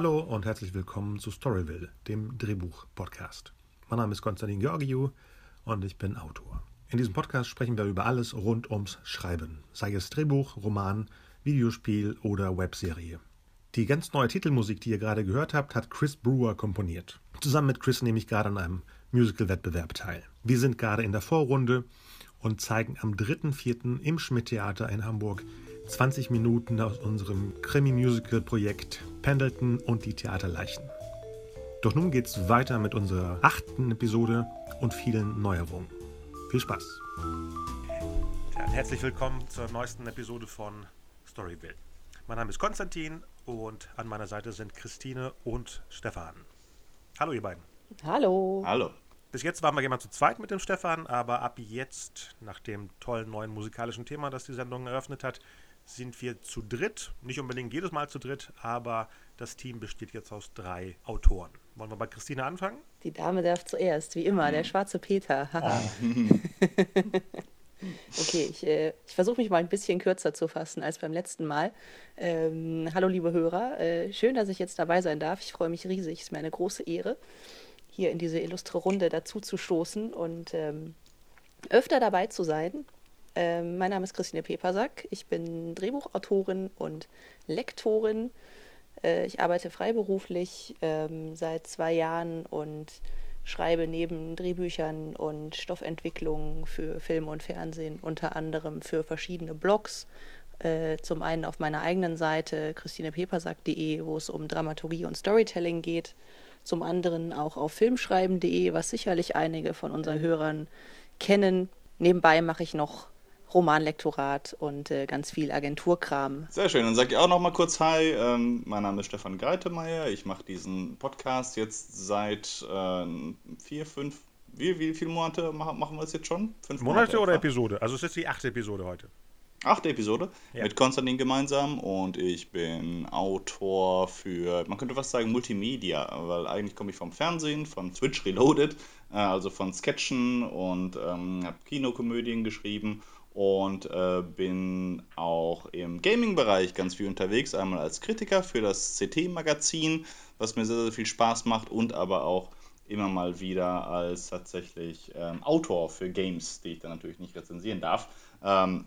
Hallo und herzlich willkommen zu Storyville, dem Drehbuch-Podcast. Mein Name ist Konstantin Georgiou und ich bin Autor. In diesem Podcast sprechen wir über alles rund ums Schreiben, sei es Drehbuch, Roman, Videospiel oder Webserie. Die ganz neue Titelmusik, die ihr gerade gehört habt, hat Chris Brewer komponiert. Zusammen mit Chris nehme ich gerade an einem Musical-Wettbewerb teil. Wir sind gerade in der Vorrunde und zeigen am 3.4. im Schmidt-Theater in Hamburg 20 Minuten aus unserem Krimi-Musical-Projekt Pendleton und die Theaterleichen. Doch nun geht's weiter mit unserer achten Episode und vielen Neuerungen. Viel Spaß! Ja, herzlich willkommen zur neuesten Episode von Storyville. Mein Name ist Konstantin und an meiner Seite sind Christine und Stefan. Hallo ihr beiden. Hallo. Hallo. Bis jetzt waren wir jemand zu zweit mit dem Stefan, aber ab jetzt, nach dem tollen neuen musikalischen Thema, das die Sendung eröffnet hat, sind wir zu dritt. Nicht unbedingt jedes Mal zu dritt, aber das Team besteht jetzt aus drei Autoren. Wollen wir bei Christine anfangen? Die Dame darf zuerst, wie immer, der schwarze Peter. okay, ich, äh, ich versuche mich mal ein bisschen kürzer zu fassen als beim letzten Mal. Ähm, hallo, liebe Hörer. Äh, schön, dass ich jetzt dabei sein darf. Ich freue mich riesig. Es ist mir eine große Ehre hier in diese illustre Runde dazu zu stoßen und ähm, öfter dabei zu sein. Ähm, mein Name ist Christine Pepersack. Ich bin Drehbuchautorin und Lektorin. Äh, ich arbeite freiberuflich ähm, seit zwei Jahren und schreibe neben Drehbüchern und Stoffentwicklung für Film und Fernsehen unter anderem für verschiedene Blogs. Äh, zum einen auf meiner eigenen Seite christinepepersack.de, wo es um Dramaturgie und Storytelling geht zum anderen auch auf filmschreiben.de, was sicherlich einige von unseren Hörern kennen. Nebenbei mache ich noch Romanlektorat und äh, ganz viel Agenturkram. Sehr schön. Dann sage ich auch noch mal kurz Hi. Ähm, mein Name ist Stefan Greitemeyer. Ich mache diesen Podcast jetzt seit äh, vier, fünf, wie, wie viele Monate machen wir es jetzt schon? Fünf Monate, Monate oder Episode? Also es ist die achte Episode heute achte Episode ja. mit Konstantin gemeinsam und ich bin Autor für, man könnte fast sagen, Multimedia, weil eigentlich komme ich vom Fernsehen, von Twitch Reloaded, äh, also von Sketchen und ähm, habe Kinokomödien geschrieben und äh, bin auch im Gaming-Bereich ganz viel unterwegs, einmal als Kritiker für das CT-Magazin, was mir sehr, sehr viel Spaß macht und aber auch immer mal wieder als tatsächlich ähm, Autor für Games, die ich dann natürlich nicht rezensieren darf. Ähm,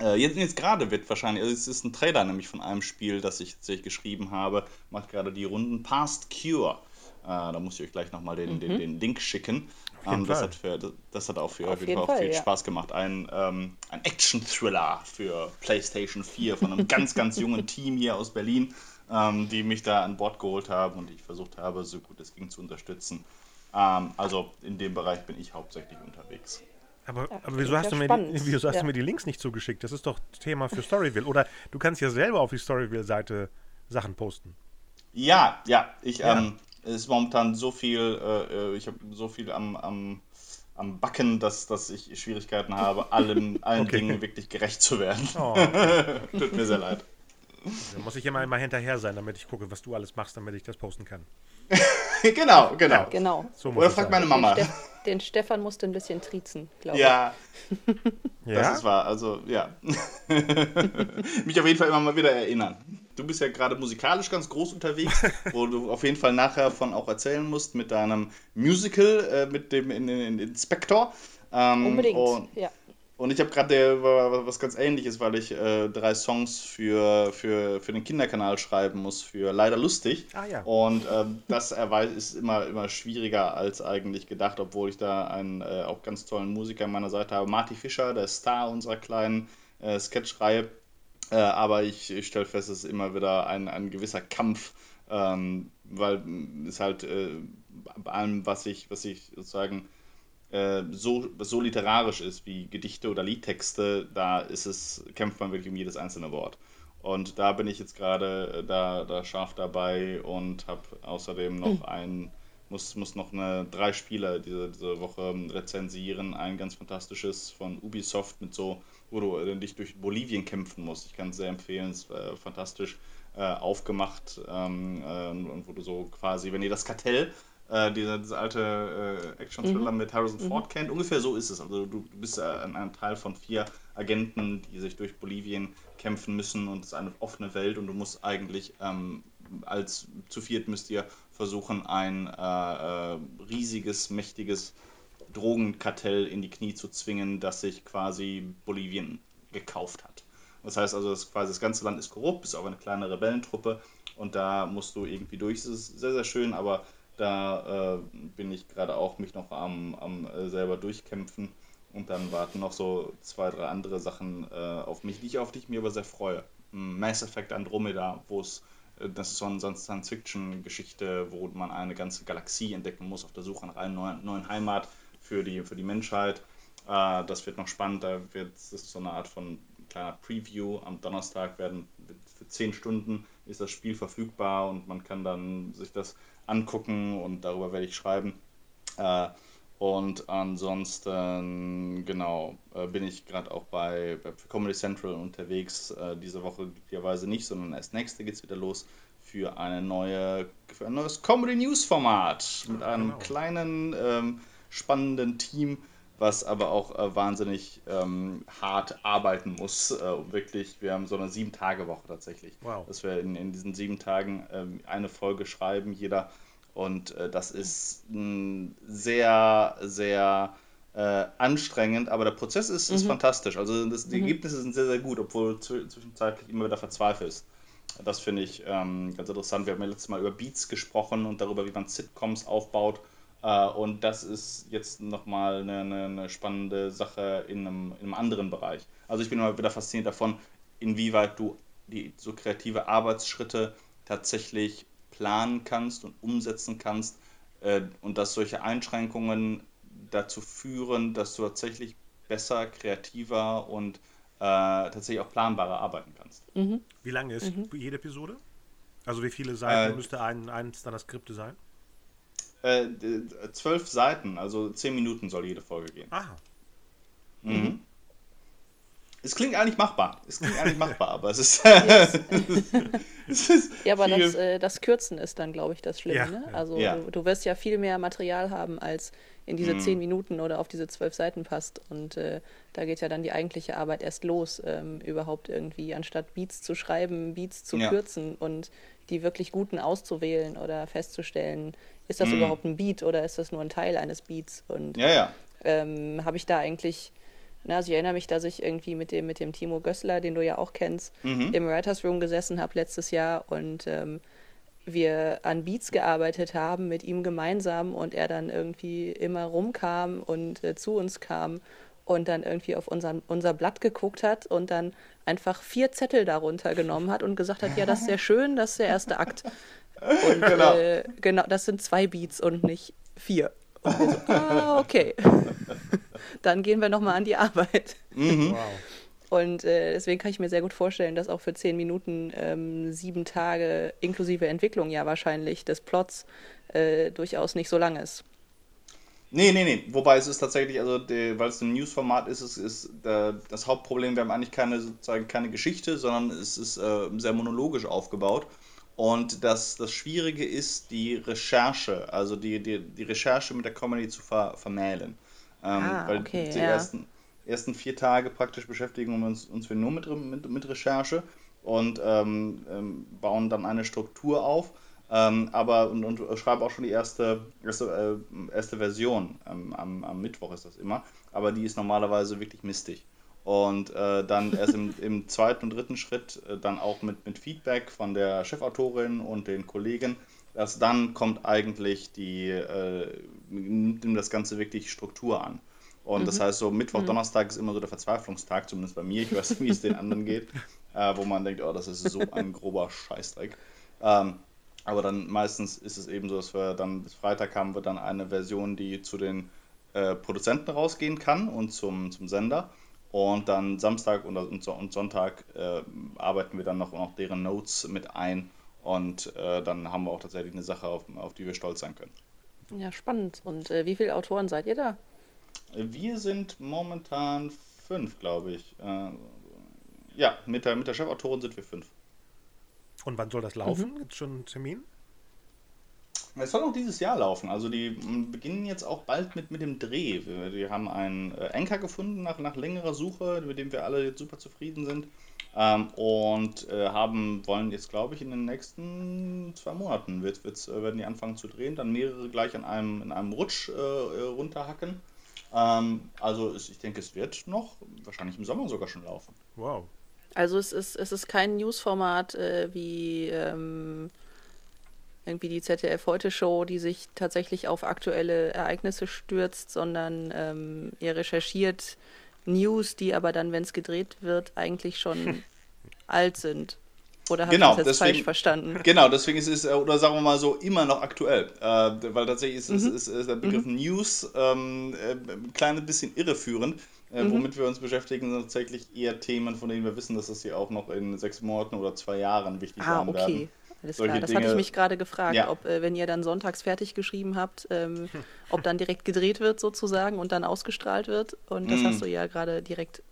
äh, jetzt, jetzt gerade wird wahrscheinlich, also es ist ein Trailer nämlich von einem Spiel, das ich tatsächlich geschrieben habe, macht gerade die Runden Past Cure. Äh, da muss ich euch gleich nochmal den, mhm. den, den Link schicken. Ähm, das, hat für, das hat auch für auf jeden Fall, viel ja. Spaß gemacht. Ein, ähm, ein Action-Thriller für PlayStation 4 von einem ganz, ganz jungen Team hier aus Berlin, ähm, die mich da an Bord geholt haben und ich versucht habe, so gut es ging zu unterstützen. Ähm, also in dem Bereich bin ich hauptsächlich unterwegs. Aber, ja, aber wieso, hast du, mir die, wieso hast ja. du mir die Links nicht zugeschickt? Das ist doch Thema für Storyville. Oder du kannst ja selber auf die Storyville-Seite Sachen posten. Ja, ja. Ich, ja. Ähm, es ist momentan so viel, äh, äh ich habe so viel am, am, am Backen, dass, dass ich Schwierigkeiten habe, allen, allen okay. Dingen wirklich gerecht zu werden. Oh, okay. Tut mir sehr leid. Da muss ich immer mal hinterher sein, damit ich gucke, was du alles machst, damit ich das posten kann. genau, genau. Ja, genau. So Oder fragt meine Mama. Den, Ste den, Stefan musste ein bisschen triezen, glaube ja. ich. ja. Das ist wahr. Also, ja. Mich auf jeden Fall immer mal wieder erinnern. Du bist ja gerade musikalisch ganz groß unterwegs, wo du auf jeden Fall nachher von auch erzählen musst mit deinem Musical, äh, mit dem in, in, in Inspector. Ähm, Unbedingt, ja. Und ich habe gerade was ganz ähnliches, weil ich äh, drei Songs für, für, für den Kinderkanal schreiben muss, für Leider Lustig. Ah, ja. Und ähm, das ist immer, immer schwieriger als eigentlich gedacht, obwohl ich da einen äh, auch ganz tollen Musiker an meiner Seite habe. Marty Fischer, der Star unserer kleinen äh, Sketchreihe. Äh, aber ich, ich stelle fest, es ist immer wieder ein, ein gewisser Kampf, ähm, weil es halt äh, bei allem, was ich, was ich sozusagen äh, so, so literarisch ist wie Gedichte oder Liedtexte, da ist es, kämpft man wirklich um jedes einzelne Wort. Und da bin ich jetzt gerade äh, da, da scharf dabei und habe außerdem noch mhm. ein, muss, muss noch eine, drei Spiele diese, diese Woche rezensieren. Ein ganz fantastisches von Ubisoft mit so, wo du äh, dich durch Bolivien kämpfen musst. Ich kann es sehr empfehlen, es ist äh, fantastisch äh, aufgemacht ähm, äh, und wo du so quasi, wenn ihr das Kartell äh, diese, diese alte äh, Action-Thriller mhm. mit Harrison mhm. Ford kennt. Ungefähr so ist es. Also du, du bist äh, ein, ein, Teil von vier Agenten, die sich durch Bolivien kämpfen müssen und es ist eine offene Welt und du musst eigentlich ähm, als zu viert müsst ihr versuchen, ein riesiges, mächtiges Drogenkartell in die Knie zu zwingen, das sich quasi Bolivien gekauft hat. Das heißt also, das, quasi das ganze Land ist korrupt, bis auf eine kleine Rebellentruppe und da musst du irgendwie durch. Das ist sehr, sehr schön, aber da äh, bin ich gerade auch mich noch am, am äh, selber durchkämpfen und dann warten noch so zwei, drei andere Sachen äh, auf mich, die ich, auf die mir aber sehr freue. Mass Effect Andromeda, wo es äh, das ist so eine Science-Fiction-Geschichte, wo man eine ganze Galaxie entdecken muss auf der Suche nach einer neuen, neuen Heimat für die, für die Menschheit. Äh, das wird noch spannend, da wird ist so eine Art von kleiner Preview. Am Donnerstag werden für 10 Stunden ist das Spiel verfügbar und man kann dann sich das angucken und darüber werde ich schreiben. Äh, und ansonsten, genau, äh, bin ich gerade auch bei, bei Comedy Central unterwegs. Äh, diese Woche glücklicherweise nicht, sondern erst nächste geht es wieder los für, eine neue, für ein neues Comedy News Format mit einem genau. kleinen, ähm, spannenden Team, was aber auch äh, wahnsinnig ähm, hart arbeiten muss. Äh, wirklich, wir haben so eine Sieben-Tage-Woche tatsächlich. Wow. Dass wir in, in diesen sieben Tagen ähm, eine Folge schreiben, jeder und äh, das ist mh, sehr, sehr äh, anstrengend, aber der Prozess ist, mhm. ist fantastisch. Also das, die mhm. Ergebnisse sind sehr, sehr gut, obwohl du zwischenzeitlich immer wieder verzweifelst. Das finde ich ähm, ganz interessant. Wir haben ja letztes Mal über Beats gesprochen und darüber, wie man Sitcoms aufbaut. Äh, und das ist jetzt nochmal eine, eine, eine spannende Sache in einem, in einem anderen Bereich. Also ich bin immer wieder fasziniert davon, inwieweit du die so kreative Arbeitsschritte tatsächlich planen kannst und umsetzen kannst äh, und dass solche Einschränkungen dazu führen, dass du tatsächlich besser, kreativer und äh, tatsächlich auch planbarer arbeiten kannst. Mhm. Wie lange ist mhm. jede Episode? Also wie viele Seiten äh, müsste ein, eins deiner Skripte sein? Äh, zwölf Seiten, also zehn Minuten soll jede Folge gehen. Aha. Mhm. mhm. Es klingt eigentlich machbar. Es klingt eigentlich machbar, aber es ist. es ist ja, aber das, äh, das, Kürzen ist dann, glaube ich, das Schlimme. Ja. Ne? Also ja. du, du, wirst ja viel mehr Material haben, als in diese mhm. zehn Minuten oder auf diese zwölf Seiten passt. Und äh, da geht ja dann die eigentliche Arbeit erst los, ähm, überhaupt irgendwie, anstatt Beats zu schreiben, Beats zu ja. kürzen und die wirklich guten auszuwählen oder festzustellen, ist das mhm. überhaupt ein Beat oder ist das nur ein Teil eines Beats? Und ja, ja. Ähm, habe ich da eigentlich na, also ich erinnere mich, dass ich irgendwie mit dem, mit dem Timo Gössler, den du ja auch kennst, mhm. im Writers Room gesessen habe letztes Jahr und ähm, wir an Beats gearbeitet haben mit ihm gemeinsam und er dann irgendwie immer rumkam und äh, zu uns kam und dann irgendwie auf unseren, unser Blatt geguckt hat und dann einfach vier Zettel darunter genommen hat und gesagt hat, ja, das ist sehr schön, das ist der erste Akt. Und genau, äh, genau das sind zwei Beats und nicht vier. Und wir so, ah, okay. Dann gehen wir nochmal an die Arbeit. Mhm. Wow. Und äh, deswegen kann ich mir sehr gut vorstellen, dass auch für zehn Minuten ähm, sieben Tage inklusive Entwicklung ja wahrscheinlich des Plots äh, durchaus nicht so lang ist. Nee, nee, nee. Wobei es ist tatsächlich, also weil es ein News-Format ist, ist, ist der, das Hauptproblem, wir haben eigentlich keine, sozusagen keine Geschichte, sondern es ist äh, sehr monologisch aufgebaut. Und das, das Schwierige ist die Recherche, also die, die, die Recherche mit der Comedy zu ver, vermählen. Ähm, ah, weil okay, die ja. ersten, ersten vier Tage praktisch beschäftigen wir uns, uns wir nur mit, mit, mit Recherche und ähm, ähm, bauen dann eine Struktur auf. Ähm, aber und, und schreibe auch schon die erste, erste, äh, erste Version. Ähm, am, am Mittwoch ist das immer. Aber die ist normalerweise wirklich mistig. Und äh, dann erst im, im, zweiten und dritten Schritt äh, dann auch mit, mit Feedback von der Chefautorin und den Kollegen. Erst dann kommt eigentlich die, äh, nimmt das Ganze wirklich Struktur an. Und mhm. das heißt, so Mittwoch, mhm. Donnerstag ist immer so der Verzweiflungstag, zumindest bei mir. Ich weiß nicht, wie es den anderen geht, äh, wo man denkt, oh, das ist so ein grober Scheißdreck. Ähm, aber dann meistens ist es eben so, dass wir dann bis Freitag haben wir dann eine Version, die zu den äh, Produzenten rausgehen kann und zum, zum Sender. Und dann Samstag und, und Sonntag äh, arbeiten wir dann noch, noch deren Notes mit ein. Und äh, dann haben wir auch tatsächlich eine Sache, auf, auf die wir stolz sein können. Ja, spannend. Und äh, wie viele Autoren seid ihr da? Wir sind momentan fünf, glaube ich. Äh, ja, mit der, mit der Chefautorin sind wir fünf. Und wann soll das laufen? Mhm. Gibt es schon einen Termin? Es soll noch dieses Jahr laufen. Also die beginnen jetzt auch bald mit, mit dem Dreh. Wir, wir haben einen äh, Anker gefunden nach, nach längerer Suche, mit dem wir alle jetzt super zufrieden sind. Ähm, und äh, haben, wollen jetzt, glaube ich, in den nächsten zwei Monaten wird, wird's, äh, werden die anfangen zu drehen, dann mehrere gleich an einem, in einem Rutsch äh, äh runterhacken. Ähm, also ich denke, es wird noch wahrscheinlich im Sommer sogar schon laufen. Wow. Also es ist, es ist kein Newsformat äh, wie ähm, irgendwie die ZDF Heute Show, die sich tatsächlich auf aktuelle Ereignisse stürzt, sondern ähm, ihr recherchiert News, die aber dann, wenn es gedreht wird, eigentlich schon alt sind. Oder habe genau, ich das jetzt deswegen, falsch verstanden? Genau, deswegen ist es, oder sagen wir mal so, immer noch aktuell. Äh, weil tatsächlich ist, mhm. ist, ist, der Begriff mhm. News ähm, äh, ein kleines bisschen irreführend. Äh, mhm. Womit wir uns beschäftigen, sind tatsächlich eher Themen, von denen wir wissen, dass das hier auch noch in sechs Monaten oder zwei Jahren wichtig ah, sein okay. werden. Alles klar, das Dinge, hatte ich mich gerade gefragt, ja. ob, äh, wenn ihr dann sonntags fertig geschrieben habt, ähm, ob dann direkt gedreht wird sozusagen und dann ausgestrahlt wird. Und das mm. hast du ja gerade direkt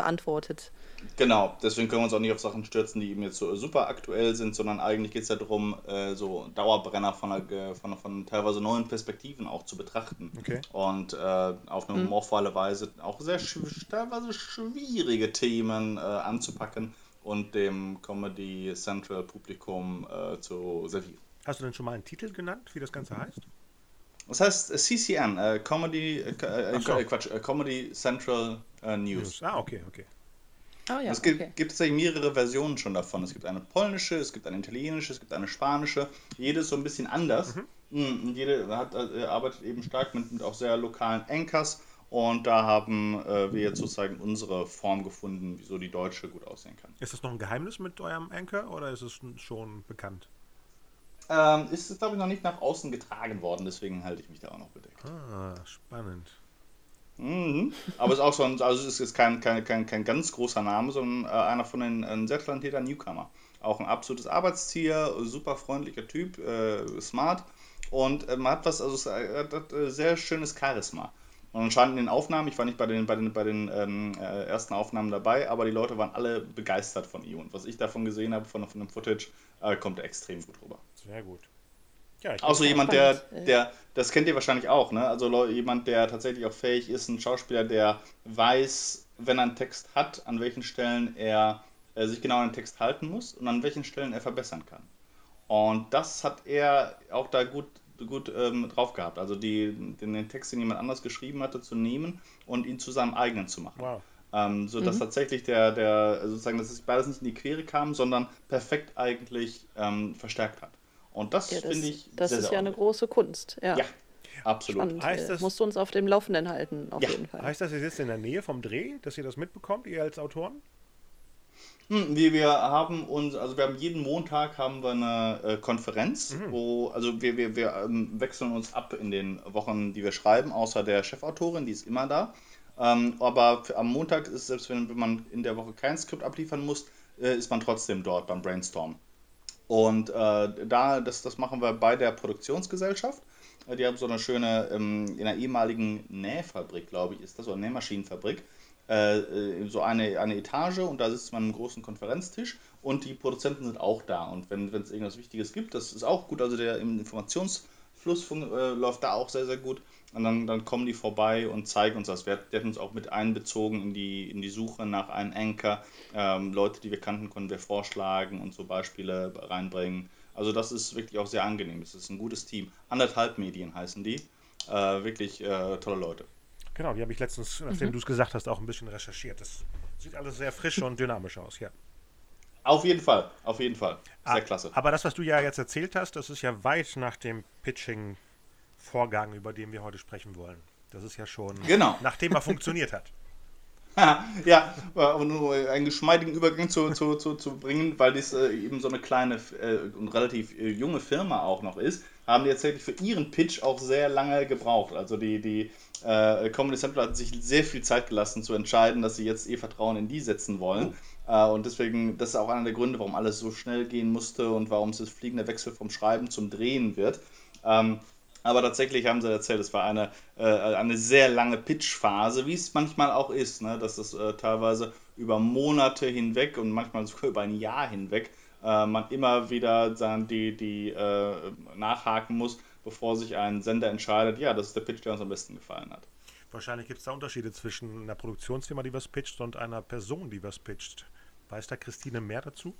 beantwortet. Genau, deswegen können wir uns auch nicht auf Sachen stürzen, die eben jetzt so super aktuell sind, sondern eigentlich geht es ja darum, äh, so Dauerbrenner von, einer, von, von, teilweise neuen Perspektiven auch zu betrachten. Okay. Und äh, auf eine mhm. humorvolle Weise auch sehr teilweise schwierige Themen äh, anzupacken und dem Comedy Central Publikum äh, zu servieren. Hast du denn schon mal einen Titel genannt, wie das Ganze heißt? Das heißt CCN, äh, Comedy, äh, so. Quatsch, Comedy Central News. News. Ah, okay, okay. Oh, ja, es gibt, okay. gibt tatsächlich mehrere Versionen schon davon. Es gibt eine polnische, es gibt eine italienische, es gibt eine spanische. Jede ist so ein bisschen anders. Mhm. Hm, und jede hat, äh, arbeitet eben stark mit, mit, auch sehr lokalen Anchors. Und da haben äh, wir jetzt sozusagen unsere Form gefunden, wieso die deutsche gut aussehen kann. Ist das noch ein Geheimnis mit eurem Anchor oder ist es schon bekannt? Ähm, ist es, glaube ich, noch nicht nach außen getragen worden, deswegen halte ich mich da auch noch bedeckt. Ah, spannend. Mhm. Aber es ist auch so ein, also es ist kein, kein, kein, kein ganz großer Name, sondern äh, einer von den sehr talentierter Newcomer. Auch ein absolutes Arbeitstier, super freundlicher Typ, äh, smart und äh, man hat was, also es hat äh, sehr schönes Charisma. Und anscheinend in den Aufnahmen, ich war nicht bei den, bei den, bei den ähm, äh, ersten Aufnahmen dabei, aber die Leute waren alle begeistert von ihm. Und was ich davon gesehen habe, von, von dem Footage, äh, kommt er extrem gut rüber. Sehr gut. Ja, auch so jemand, der, der, das kennt ihr wahrscheinlich auch, ne? Also jemand, der tatsächlich auch fähig ist, ein Schauspieler, der weiß, wenn er einen Text hat, an welchen Stellen er, er sich genau an den Text halten muss und an welchen Stellen er verbessern kann. Und das hat er auch da gut, gut ähm, drauf gehabt. Also die, den, den, Text, den jemand anders geschrieben hatte, zu nehmen und ihn zu seinem eigenen zu machen. Wow. Ähm, so dass mhm. tatsächlich der, der, sozusagen, dass es beides nicht in die Quere kam, sondern perfekt eigentlich ähm, verstärkt hat. Und das, ja, das finde ich. Das sehr, ist sehr ja eine große Kunst. Ja, ja absolut. Spannend. Heißt das, musst du uns auf dem Laufenden halten, auf ja. jeden Fall. Heißt das, ihr sitzt in der Nähe vom Dreh, dass ihr das mitbekommt, ihr als Autoren? Hm, wir, wir haben uns, also wir haben jeden Montag haben wir eine äh, Konferenz, mhm. wo, also wir, wir, wir ähm, wechseln uns ab in den Wochen, die wir schreiben, außer der Chefautorin, die ist immer da. Ähm, aber für, am Montag ist, selbst wenn, wenn man in der Woche kein Skript abliefern muss, äh, ist man trotzdem dort beim Brainstorm. Und äh, da, das, das machen wir bei der Produktionsgesellschaft. Äh, die haben so eine schöne, ähm, in einer ehemaligen Nähfabrik, glaube ich, ist das, oder Nähmaschinenfabrik, äh, äh, so eine, eine Etage und da sitzt man im großen Konferenztisch und die Produzenten sind auch da. Und wenn es irgendwas Wichtiges gibt, das ist auch gut, also der Informationsfluss äh, läuft da auch sehr, sehr gut. Und dann, dann kommen die vorbei und zeigen uns das. Wir, die hatten uns auch mit einbezogen in die, in die Suche nach einem Anchor. Ähm, Leute, die wir kannten, konnten wir vorschlagen und so Beispiele reinbringen. Also das ist wirklich auch sehr angenehm. Es ist ein gutes Team. Anderthalb Medien heißen die. Äh, wirklich äh, tolle Leute. Genau, die habe ich letztens, nachdem mhm. du es gesagt hast, auch ein bisschen recherchiert. Das sieht alles sehr frisch und dynamisch aus, ja. Auf jeden Fall, auf jeden Fall. Sehr ah, klasse. Aber das, was du ja jetzt erzählt hast, das ist ja weit nach dem Pitching Vorgang, über den wir heute sprechen wollen. Das ist ja schon, genau. nachdem er funktioniert hat. ja, um einen geschmeidigen Übergang zu, zu, zu, zu bringen, weil das äh, eben so eine kleine äh, und relativ äh, junge Firma auch noch ist, haben die tatsächlich für ihren Pitch auch sehr lange gebraucht. Also die, die Comedy Central hat sich sehr viel Zeit gelassen zu entscheiden, dass sie jetzt ihr Vertrauen in die setzen wollen. Oh. und deswegen, das ist auch einer der Gründe, warum alles so schnell gehen musste und warum es das fliegende Wechsel vom Schreiben zum Drehen wird. Ähm, aber tatsächlich haben sie erzählt, es war eine, äh, eine sehr lange Pitch-Phase, wie es manchmal auch ist, ne? dass es äh, teilweise über Monate hinweg und manchmal sogar über ein Jahr hinweg äh, man immer wieder dann die, die äh, nachhaken muss, bevor sich ein Sender entscheidet, ja, das ist der Pitch, der uns am besten gefallen hat. Wahrscheinlich gibt es da Unterschiede zwischen einer Produktionsfirma, die was pitcht, und einer Person, die was pitcht. Weiß da Christine mehr dazu?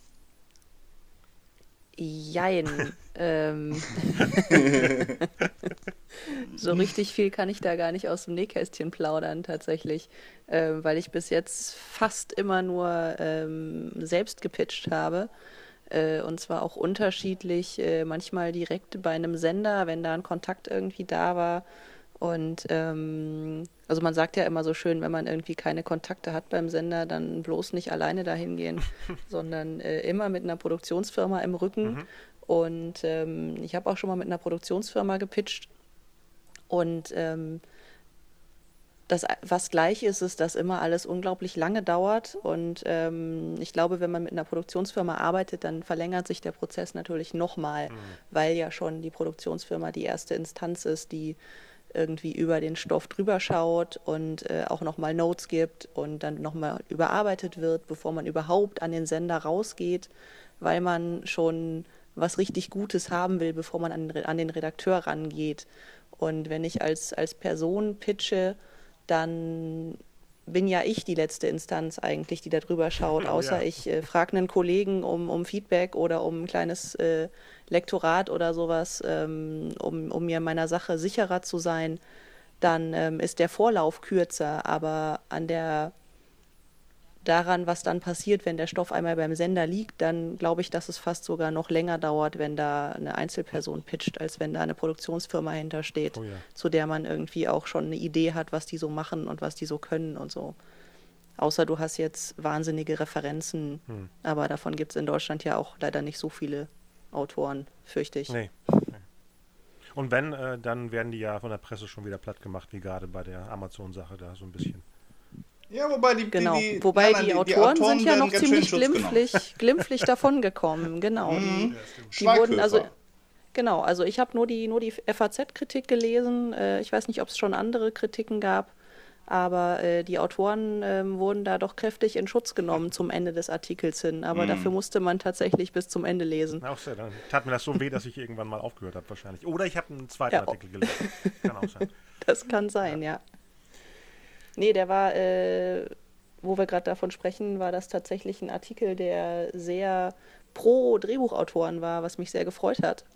Jein. ähm, so richtig viel kann ich da gar nicht aus dem Nähkästchen plaudern, tatsächlich, äh, weil ich bis jetzt fast immer nur ähm, selbst gepitcht habe. Äh, und zwar auch unterschiedlich, äh, manchmal direkt bei einem Sender, wenn da ein Kontakt irgendwie da war. Und ähm, also man sagt ja immer so schön, wenn man irgendwie keine Kontakte hat beim Sender, dann bloß nicht alleine dahin gehen, sondern äh, immer mit einer Produktionsfirma im Rücken. Mhm. Und ähm, ich habe auch schon mal mit einer Produktionsfirma gepitcht. Und ähm, das, was gleich ist, ist, dass immer alles unglaublich lange dauert. Und ähm, ich glaube, wenn man mit einer Produktionsfirma arbeitet, dann verlängert sich der Prozess natürlich nochmal, mhm. weil ja schon die Produktionsfirma die erste Instanz ist, die irgendwie über den Stoff drüber schaut und äh, auch nochmal Notes gibt und dann nochmal überarbeitet wird, bevor man überhaupt an den Sender rausgeht, weil man schon was richtig Gutes haben will, bevor man an, an den Redakteur rangeht. Und wenn ich als, als Person pitche, dann bin ja ich die letzte Instanz eigentlich, die da drüber schaut, außer ja. ich äh, frage einen Kollegen um, um Feedback oder um ein kleines äh, Lektorat oder sowas, ähm, um, um mir meiner Sache sicherer zu sein, dann ähm, ist der Vorlauf kürzer, aber an der daran, was dann passiert, wenn der Stoff einmal beim Sender liegt, dann glaube ich, dass es fast sogar noch länger dauert, wenn da eine Einzelperson pitcht, als wenn da eine Produktionsfirma hintersteht, oh ja. zu der man irgendwie auch schon eine Idee hat, was die so machen und was die so können und so. Außer du hast jetzt wahnsinnige Referenzen, hm. aber davon gibt es in Deutschland ja auch leider nicht so viele Autoren, fürchte ich. Nee. Und wenn, äh, dann werden die ja von der Presse schon wieder platt gemacht, wie gerade bei der Amazon-Sache da so ein bisschen. Ja, wobei die, genau. die, die wobei nein, die, die, Autoren, Autoren sind ja noch ziemlich glimpflich, glimpflich davongekommen. Genau. Mhm. Die, wurden also genau. Also ich habe nur die nur die FAZ-Kritik gelesen. Äh, ich weiß nicht, ob es schon andere Kritiken gab, aber äh, die Autoren äh, wurden da doch kräftig in Schutz genommen zum Ende des Artikels hin. Aber mhm. dafür musste man tatsächlich bis zum Ende lesen. Auch sehr. Dann tat mir das so weh, dass ich irgendwann mal aufgehört habe wahrscheinlich. Oder ich habe einen zweiten ja, Artikel gelesen. Kann auch sein. Das kann sein, ja. Nee, der war, äh, wo wir gerade davon sprechen, war das tatsächlich ein Artikel, der sehr pro Drehbuchautoren war, was mich sehr gefreut hat.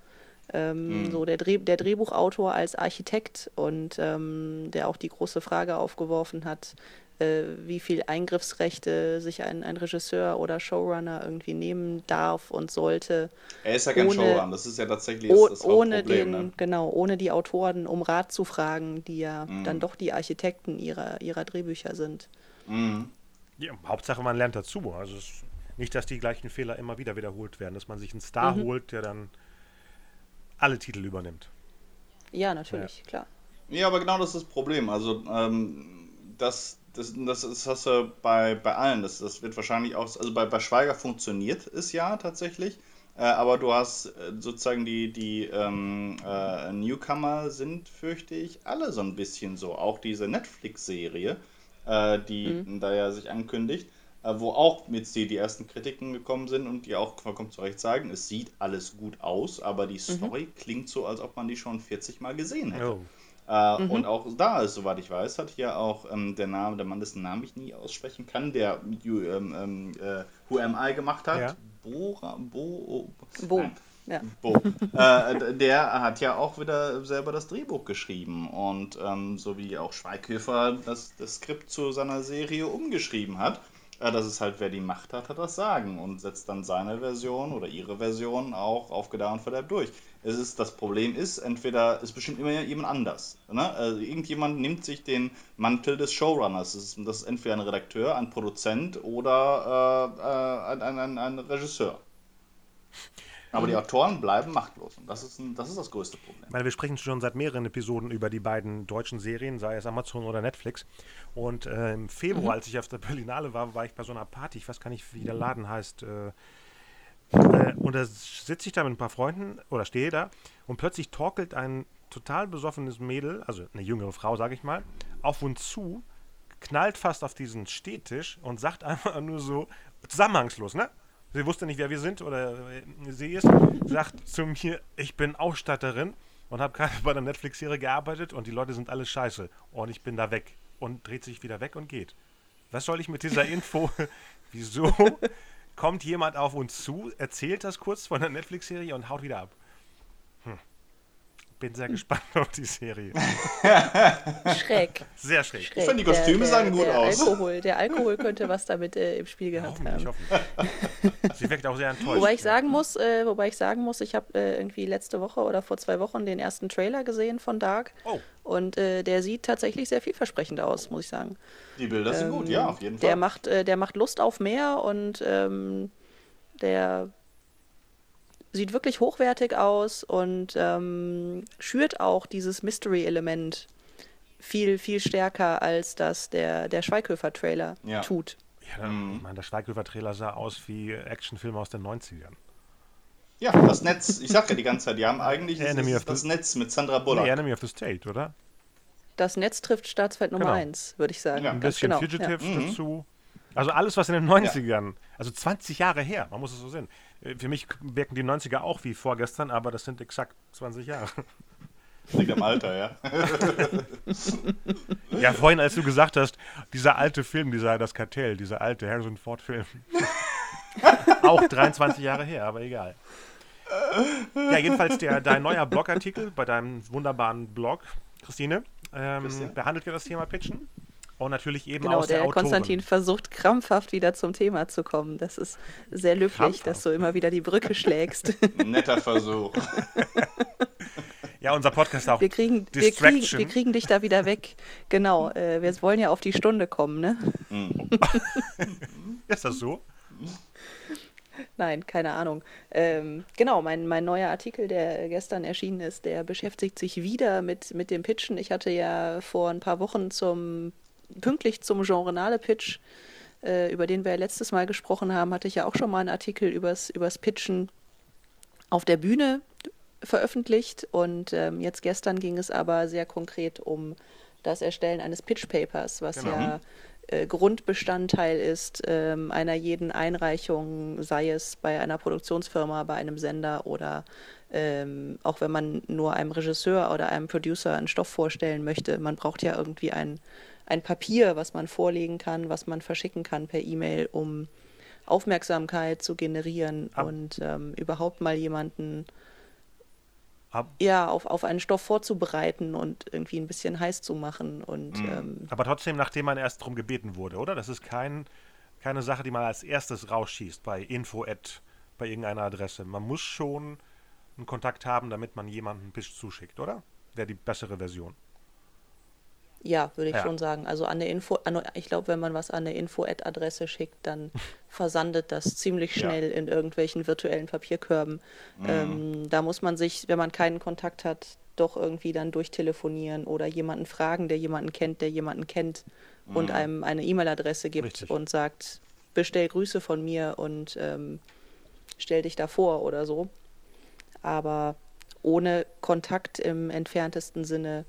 Ähm, mhm. So der, Dreh, der Drehbuchautor als Architekt und ähm, der auch die große Frage aufgeworfen hat, wie viel Eingriffsrechte sich ein, ein Regisseur oder Showrunner irgendwie nehmen darf und sollte. Er ist ja kein ohne, Showrunner, das ist ja tatsächlich oh, das ohne den, ne? genau, ohne die Autoren um Rat zu fragen, die ja mhm. dann doch die Architekten ihrer, ihrer Drehbücher sind. Mhm. Ja, Hauptsache man lernt dazu. Also nicht, dass die gleichen Fehler immer wieder wiederholt werden, dass man sich einen Star mhm. holt, der dann alle Titel übernimmt. Ja, natürlich, ja. klar. Ja, aber genau das ist das Problem. Also, ähm, dass das, das, das hast du bei, bei allen. Das, das wird wahrscheinlich auch, also bei, bei Schweiger funktioniert es ja tatsächlich. Äh, aber du hast äh, sozusagen die, die ähm, äh, Newcomer sind, fürchte ich, alle so ein bisschen so. Auch diese Netflix-Serie, äh, die mhm. da ja sich ankündigt, äh, wo auch jetzt die, die ersten Kritiken gekommen sind und die auch vollkommen zu Recht sagen, es sieht alles gut aus, aber die mhm. Story mhm. klingt so, als ob man die schon 40 Mal gesehen hätte. Oh. Äh, mhm. Und auch da ist, soweit ich weiß, hat hier auch ähm, der Name, der Mann, dessen Namen ich nie aussprechen kann, der ähm, ähm, äh, Who Am I gemacht hat. Ja. Bora, Bo, Bo. Nein. Ja. Bo. äh, der hat ja auch wieder selber das Drehbuch geschrieben und ähm, so wie auch Schweighöfer das, das Skript zu seiner Serie umgeschrieben hat, äh, das ist halt, wer die Macht hat, hat das Sagen und setzt dann seine Version oder ihre Version auch auf Gedeih und Verderb durch. Es ist, das Problem ist, entweder ist bestimmt immer jemand anders. Ne? Also irgendjemand nimmt sich den Mantel des Showrunners. Das ist, das ist entweder ein Redakteur, ein Produzent oder äh, äh, ein, ein, ein Regisseur. Aber die Autoren bleiben machtlos. Und das ist, ein, das ist das größte Problem. Meine, wir sprechen schon seit mehreren Episoden über die beiden deutschen Serien, sei es Amazon oder Netflix. Und äh, im Februar, mhm. als ich auf der Berlinale war, war ich bei so einer Party, ich weiß gar nicht, wie der Laden heißt, äh, und da sitze ich da mit ein paar Freunden oder stehe da und plötzlich torkelt ein total besoffenes Mädel, also eine jüngere Frau, sage ich mal, auf uns zu, knallt fast auf diesen Stehtisch und sagt einfach nur so, zusammenhangslos, ne? Sie wusste nicht, wer wir sind oder äh, sie ist, sagt zu mir, ich bin Ausstatterin und habe gerade bei der Netflix-Serie gearbeitet und die Leute sind alle scheiße und ich bin da weg und dreht sich wieder weg und geht. Was soll ich mit dieser Info Wieso kommt jemand auf uns zu, erzählt das kurz von der Netflix-Serie und haut wieder ab? Bin sehr gespannt auf die Serie. Schräg. Sehr schräg. schräg. Ich finde, die Kostüme der, sahen gut der aus. Alkohol, der Alkohol könnte was damit äh, im Spiel gehabt haben. hoffentlich. Sie wirkt auch sehr enttäuscht. Wobei ich sagen muss, äh, wobei ich sagen muss, ich habe äh, irgendwie letzte Woche oder vor zwei Wochen den ersten Trailer gesehen von Dark. Oh. Und äh, der sieht tatsächlich sehr vielversprechend aus, muss ich sagen. Die Bilder sind gut, ja, auf jeden Fall. Der macht, äh, der macht Lust auf mehr und ähm, der sieht wirklich hochwertig aus und ähm, schürt auch dieses Mystery-Element viel, viel stärker, als das der, der Schweighöfer-Trailer Ja. tut. Ja, dann, ich meine, der Schweighöfer-Trailer sah aus wie Actionfilme aus den 90ern. ja, das Netz, ich sag ja die ganze Zeit, die haben eigentlich das, of das the- Netz mit Sandra Bullock. Nee, Enemy of the State, oder? Das Netz trifft Staatsfeld Nummer Genau. 1, würde ich sagen. Ja. Ein bisschen genau. Fugitives Ja. Mhm. dazu. Also alles, was in den 90ern, also 20 Jahre her, man muss es so sehen. Äh, Für mich wirken die 90er auch wie vorgestern, aber das sind exakt 20 Jahre. Liegt am Alter, ja. Ja, vorhin, als du gesagt hast, dieser alte Film, dieser Das Kartell, dieser alte Harrison Ford-Film. auch 23 Jahre her, aber egal. Ja, jedenfalls der, dein neuer Blogartikel bei deinem wunderbaren Blog, Christine, ähm, behandelt ja das Thema Pitchen. Und natürlich eben Genau, aus der, der Autorin. Konstantin versucht krampfhaft wieder zum Thema zu kommen. Das ist sehr löblich, Krampfhaft? dass du immer wieder die Brücke schlägst. Netter Versuch. Ja, unser Podcast auch. Wir kriegen, wir, kriegen, wir kriegen dich da wieder weg. Genau, äh, wir wollen ja auf die Stunde kommen, ne? Ist das so? Nein, keine Ahnung. Ähm, genau, mein, mein neuer Artikel, der gestern erschienen ist, der beschäftigt sich wieder mit, mit dem Pitchen. Ich hatte ja vor ein paar Wochen zum pünktlich zum Genrenale-Pitch, äh, über den wir ja letztes Mal gesprochen haben, hatte ich ja auch schon mal einen Artikel übers, übers Pitchen auf der Bühne veröffentlicht. Und ähm, jetzt gestern ging es aber sehr konkret um das Erstellen eines Pitch-Papers, was Genau. ja äh, Grundbestandteil ist ähm, einer jeden Einreichung, sei es bei einer Produktionsfirma, bei einem Sender oder ähm, auch wenn man nur einem Regisseur oder einem Producer einen Stoff vorstellen möchte. Man braucht ja irgendwie ein, ein Papier, was man vorlegen kann, was man verschicken kann per E-Mail, um Aufmerksamkeit zu generieren Ab- und ähm, überhaupt mal jemanden Ab- ja, auf, auf einen Stoff vorzubereiten und irgendwie ein bisschen heiß zu machen. Und ähm, Aber trotzdem, nachdem man erst darum gebeten wurde, oder? Das ist kein, keine Sache, die man als erstes rausschießt bei info at, bei irgendeiner Adresse. Man muss schon einen Kontakt haben, damit man jemanden Pitch zuschickt, oder? Wäre die bessere Version. Ja, würde ich Ja. schon sagen. Also an eine Info, an, ich glaube, wenn man was an eine Info-Ad-Adresse schickt, dann versandet das ziemlich Ja. schnell in irgendwelchen virtuellen Papierkörben. Ähm, da muss man sich, wenn man keinen Kontakt hat, doch irgendwie dann durchtelefonieren oder jemanden fragen, der jemanden kennt, der jemanden kennt und einem eine E-Mail-Adresse gibt Richtig. und sagt, bestell Grüße von mir und ähm, stell dich da vor oder so. Aber ohne Kontakt im entferntesten Sinne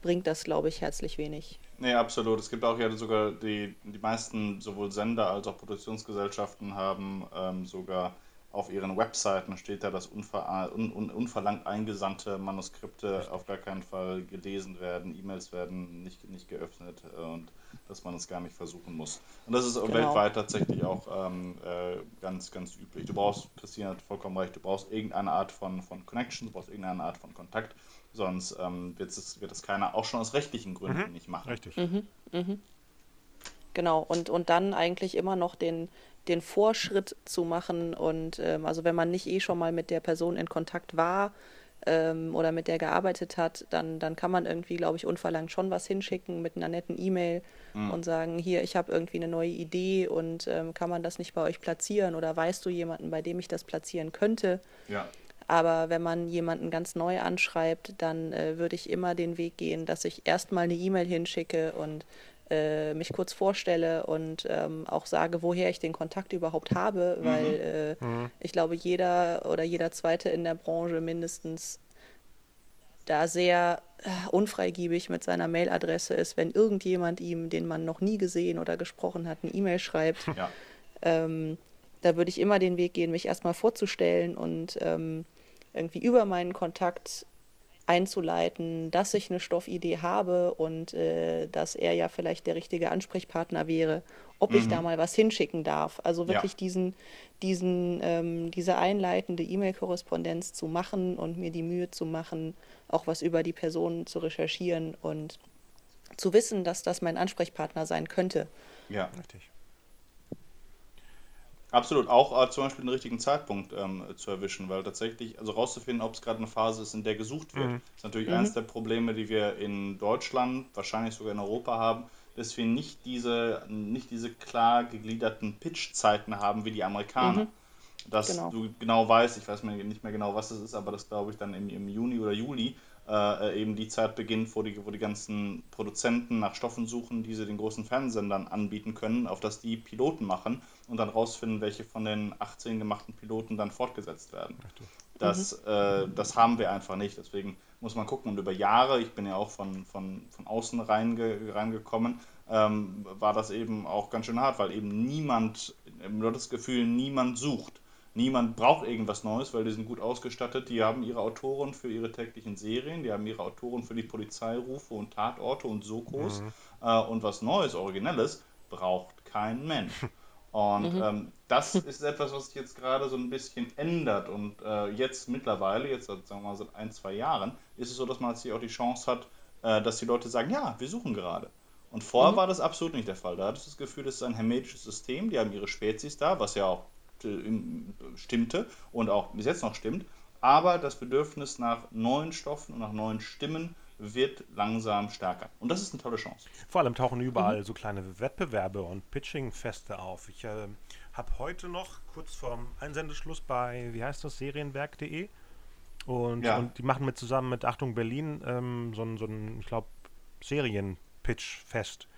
bringt das, glaube ich, herzlich wenig. Nee, absolut. Es gibt auch ja sogar die, die meisten, sowohl Sender als auch Produktionsgesellschaften haben ähm, sogar auf ihren Webseiten steht da, dass unver un un unverlangt eingesandte Manuskripte auf gar keinen Fall gelesen werden, E-Mails werden nicht, nicht geöffnet äh, und dass man es gar nicht versuchen muss. Und das ist Genau. weltweit tatsächlich auch ähm, äh, ganz, ganz üblich. Du brauchst, Christine hat vollkommen recht, du brauchst irgendeine Art von, von Connection, du brauchst irgendeine Art von Kontakt, sonst ähm, wird es wird es keiner auch schon aus rechtlichen Gründen nicht machen. Richtig. Genau, und, und dann eigentlich immer noch den, den Vorschritt zu machen. Und ähm, also wenn man nicht eh schon mal mit der Person in Kontakt war ähm, oder mit der gearbeitet hat, dann, dann kann man irgendwie, glaube ich, unverlangt schon was hinschicken mit einer netten E-Mail und sagen, hier, ich habe irgendwie eine neue Idee und ähm, kann man das nicht bei euch platzieren oder weißt du jemanden, bei dem ich das platzieren könnte? Ja. Aber wenn man jemanden ganz neu anschreibt, dann äh, würde ich immer den Weg gehen, dass ich erstmal eine E-Mail hinschicke und äh, mich kurz vorstelle und ähm, auch sage, woher ich den Kontakt überhaupt habe, weil äh, ich glaube, jeder oder jeder Zweite in der Branche mindestens da sehr äh, unfreigiebig mit seiner Mailadresse ist, wenn irgendjemand ihm, den man noch nie gesehen oder gesprochen hat, eine E-Mail schreibt. Ja. Ähm, da würde ich immer den Weg gehen, mich erstmal vorzustellen und ähm, irgendwie über meinen Kontakt einzuleiten, dass ich eine Stoffidee habe und äh, dass er ja vielleicht der richtige Ansprechpartner wäre, ob mhm. ich da mal was hinschicken darf. Also wirklich ja. diesen, diesen, ähm, diese einleitende E-Mail-Korrespondenz zu machen und mir die Mühe zu machen, auch was über die Person zu recherchieren und zu wissen, dass das mein Ansprechpartner sein könnte. Ja, richtig. Absolut, auch äh, zum Beispiel den richtigen Zeitpunkt ähm, zu erwischen, weil tatsächlich, also rauszufinden, ob es gerade eine Phase ist, in der gesucht wird, mhm. ist natürlich mhm. eines der Probleme, die wir in Deutschland, wahrscheinlich sogar in Europa haben, dass wir nicht diese, nicht diese klar gegliederten Pitch-Zeiten haben wie die Amerikaner. Mhm. Dass genau. du genau weißt, ich weiß nicht mehr genau, was es ist, aber das glaube ich dann im, im Juni oder Juli äh, eben die Zeit beginnt, wo die, wo die ganzen Produzenten nach Stoffen suchen, die sie den großen Fernsehsendern anbieten können, auf das die Piloten machen und dann rausfinden, welche von den 18 gemachten Piloten dann fortgesetzt werden. Das, mhm. äh, das haben wir einfach nicht. Deswegen muss man gucken. Und über Jahre, ich bin ja auch von, von, von außen reinge, reingekommen, ähm, war das eben auch ganz schön hart, weil eben niemand, nur das Gefühl, niemand sucht. Niemand braucht irgendwas Neues, weil die sind gut ausgestattet. Die haben ihre Autoren für ihre täglichen Serien, die haben ihre Autoren für die Polizeirufe und Tatorte und Sokos. Mhm. Äh, und was Neues, Originelles braucht kein Mensch. Und mhm. ähm, das ist etwas, was sich jetzt gerade so ein bisschen ändert. Und äh, jetzt mittlerweile, jetzt sagen wir mal seit ein, zwei Jahren, ist es so, dass man jetzt hier auch die Chance hat, äh, dass die Leute sagen, ja, wir suchen gerade. Und vorher mhm. war das absolut nicht der Fall. Da hattest du das Gefühl, das ist ein hermetisches System, die haben ihre Spezies da, was ja auch stimmte und auch bis jetzt noch stimmt. Aber das Bedürfnis nach neuen Stoffen und nach neuen Stimmen wird langsam stärker. Und das ist eine tolle Chance. Vor allem tauchen überall mhm. so kleine Wettbewerbe und Pitching-Feste auf. Ich äh, habe heute noch kurz vorm Einsendeschluss bei, wie heißt das, serienwerk.de und, ja. und die machen mit zusammen mit Achtung Berlin ähm, so ein, so ein ich glaube, Serien-Pitch-Fest.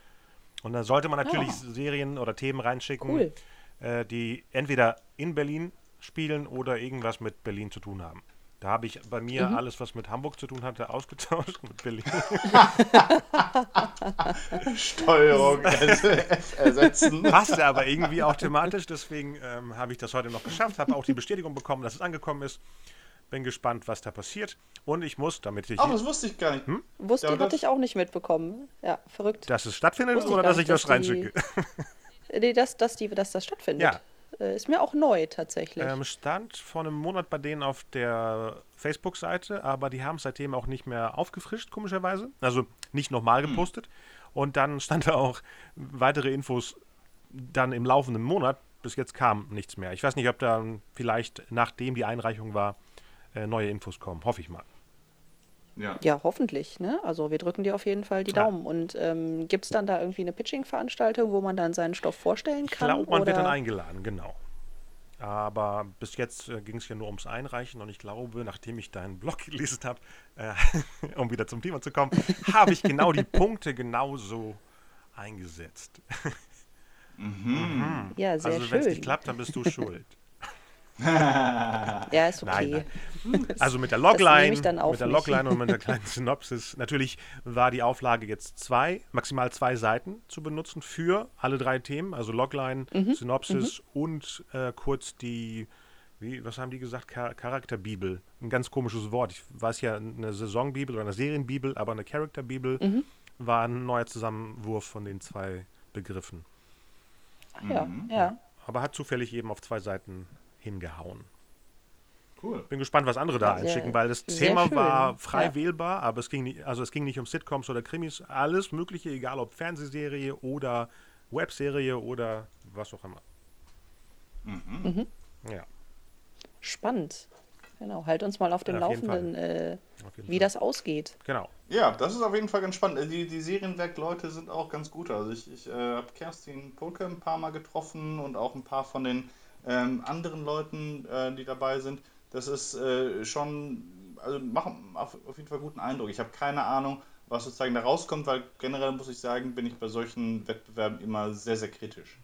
Und da sollte man natürlich oh. Serien oder Themen reinschicken, cool äh, die entweder in Berlin spielen oder irgendwas mit Berlin zu tun haben. Da habe ich bei mir mhm. alles, was mit Hamburg zu tun hatte, ausgetauscht mit Berlin. Steuerung ersetzen. Passte aber irgendwie auch thematisch, deswegen ähm, habe ich das heute noch geschafft, habe auch die Bestätigung bekommen, dass es angekommen ist. Bin gespannt, was da passiert. Und ich muss, damit ich. Ach, das wusste ich gar nicht. Hm? Wusste, ja, hatte ich auch nicht mitbekommen. Ja, verrückt. Dass es stattfindet wusste oder dass ich das reinschicke? Nee, dass, dass, die, dass das stattfindet. Ja. Äh, ist mir auch neu tatsächlich. Ähm, stand vor einem Monat bei denen auf der Facebook-Seite, aber die haben es seitdem auch nicht mehr aufgefrischt, komischerweise. Also nicht nochmal hm. gepostet. Hm. Und dann stand da auch weitere Infos dann im laufenden Monat. Bis jetzt kam nichts mehr. Ich weiß nicht, ob da vielleicht, nachdem die Einreichung war, äh, neue Infos kommen. Hoffe ich mal. Ja. ja, hoffentlich. Ne? Also wir drücken dir auf jeden Fall die Daumen. Ja. Und ähm, gibt es dann da irgendwie eine Pitching-Veranstaltung, wo man dann seinen Stoff vorstellen kann? Ich glaube, man oder? wird dann eingeladen, genau. Aber bis jetzt äh, ging es ja nur ums Einreichen und ich glaube, nachdem ich deinen Blog gelesen habe, äh, um wieder zum Thema zu kommen, habe ich genau die Punkte genauso eingesetzt. mhm. mhm. Ja, sehr also, schön. Also wenn es nicht klappt, dann bist du schuld. ja, ist okay. Nein, nein. Also mit der Logline, mit der Logline und mit der kleinen Synopsis. Natürlich war die Auflage jetzt zwei, maximal zwei Seiten zu benutzen für alle drei Themen, also Logline, mhm. Synopsis mhm. und äh, kurz die, wie, was haben die gesagt, Char Charakterbibel. Ein ganz komisches Wort. Ich weiß ja, eine Saisonbibel oder eine Serienbibel, aber eine Charakterbibel mhm. war ein neuer Zusammenwurf von den zwei Begriffen. Ach ja, mhm. ja. Aber hat zufällig eben auf zwei Seiten hingehauen. Cool. Bin gespannt, was andere da einschicken, weil das Thema schön. war frei ja. wählbar, aber es ging nicht, also es ging nicht um Sitcoms oder Krimis, alles Mögliche, egal ob Fernsehserie oder Webserie oder was auch immer. Mhm. Mhm. Ja. Spannend. Genau, halt uns mal auf dem ja, auf Laufenden, äh, wie Fall. das ausgeht. Genau. Ja, das ist auf jeden Fall ganz spannend. Die, die Serienwerk-Leute sind auch ganz gut. Also ich, ich äh, habe Kerstin Polke ein paar Mal getroffen und auch ein paar von den ähm, anderen Leuten, äh, die dabei sind. Das ist äh, schon, also machen auf, auf, jeden Fall guten Eindruck. Ich habe keine Ahnung, was sozusagen da rauskommt, weil generell muss ich sagen, bin ich bei solchen Wettbewerben immer sehr, sehr kritisch.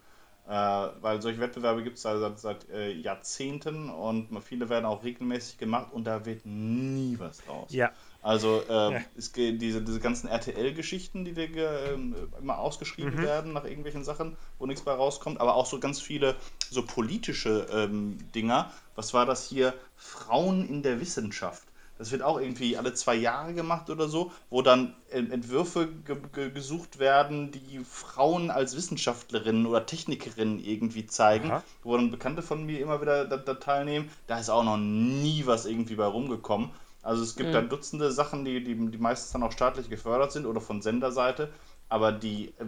Äh, weil solche Wettbewerbe gibt es seit, seit äh, Jahrzehnten und viele werden auch regelmäßig gemacht und da wird nie was draus. Ja. Also äh, ja. es geht diese, diese ganzen RTL-Geschichten, die dir äh, immer ausgeschrieben mhm. werden nach irgendwelchen Sachen, wo nichts bei rauskommt, aber auch so ganz viele so politische ähm, Dinger. Was war das hier? Frauen in der Wissenschaft. das wird auch irgendwie alle zwei Jahre gemacht oder so, wo dann Entwürfe ge ge gesucht werden, die Frauen als Wissenschaftlerinnen oder Technikerinnen irgendwie zeigen, Aha. wo dann Bekannte von mir immer wieder da, da, teilnehmen. Da ist auch noch nie was irgendwie bei rumgekommen. Also es gibt mhm. dann Dutzende Sachen, die, die, die meistens dann auch staatlich gefördert sind oder von Senderseite, aber die, äh,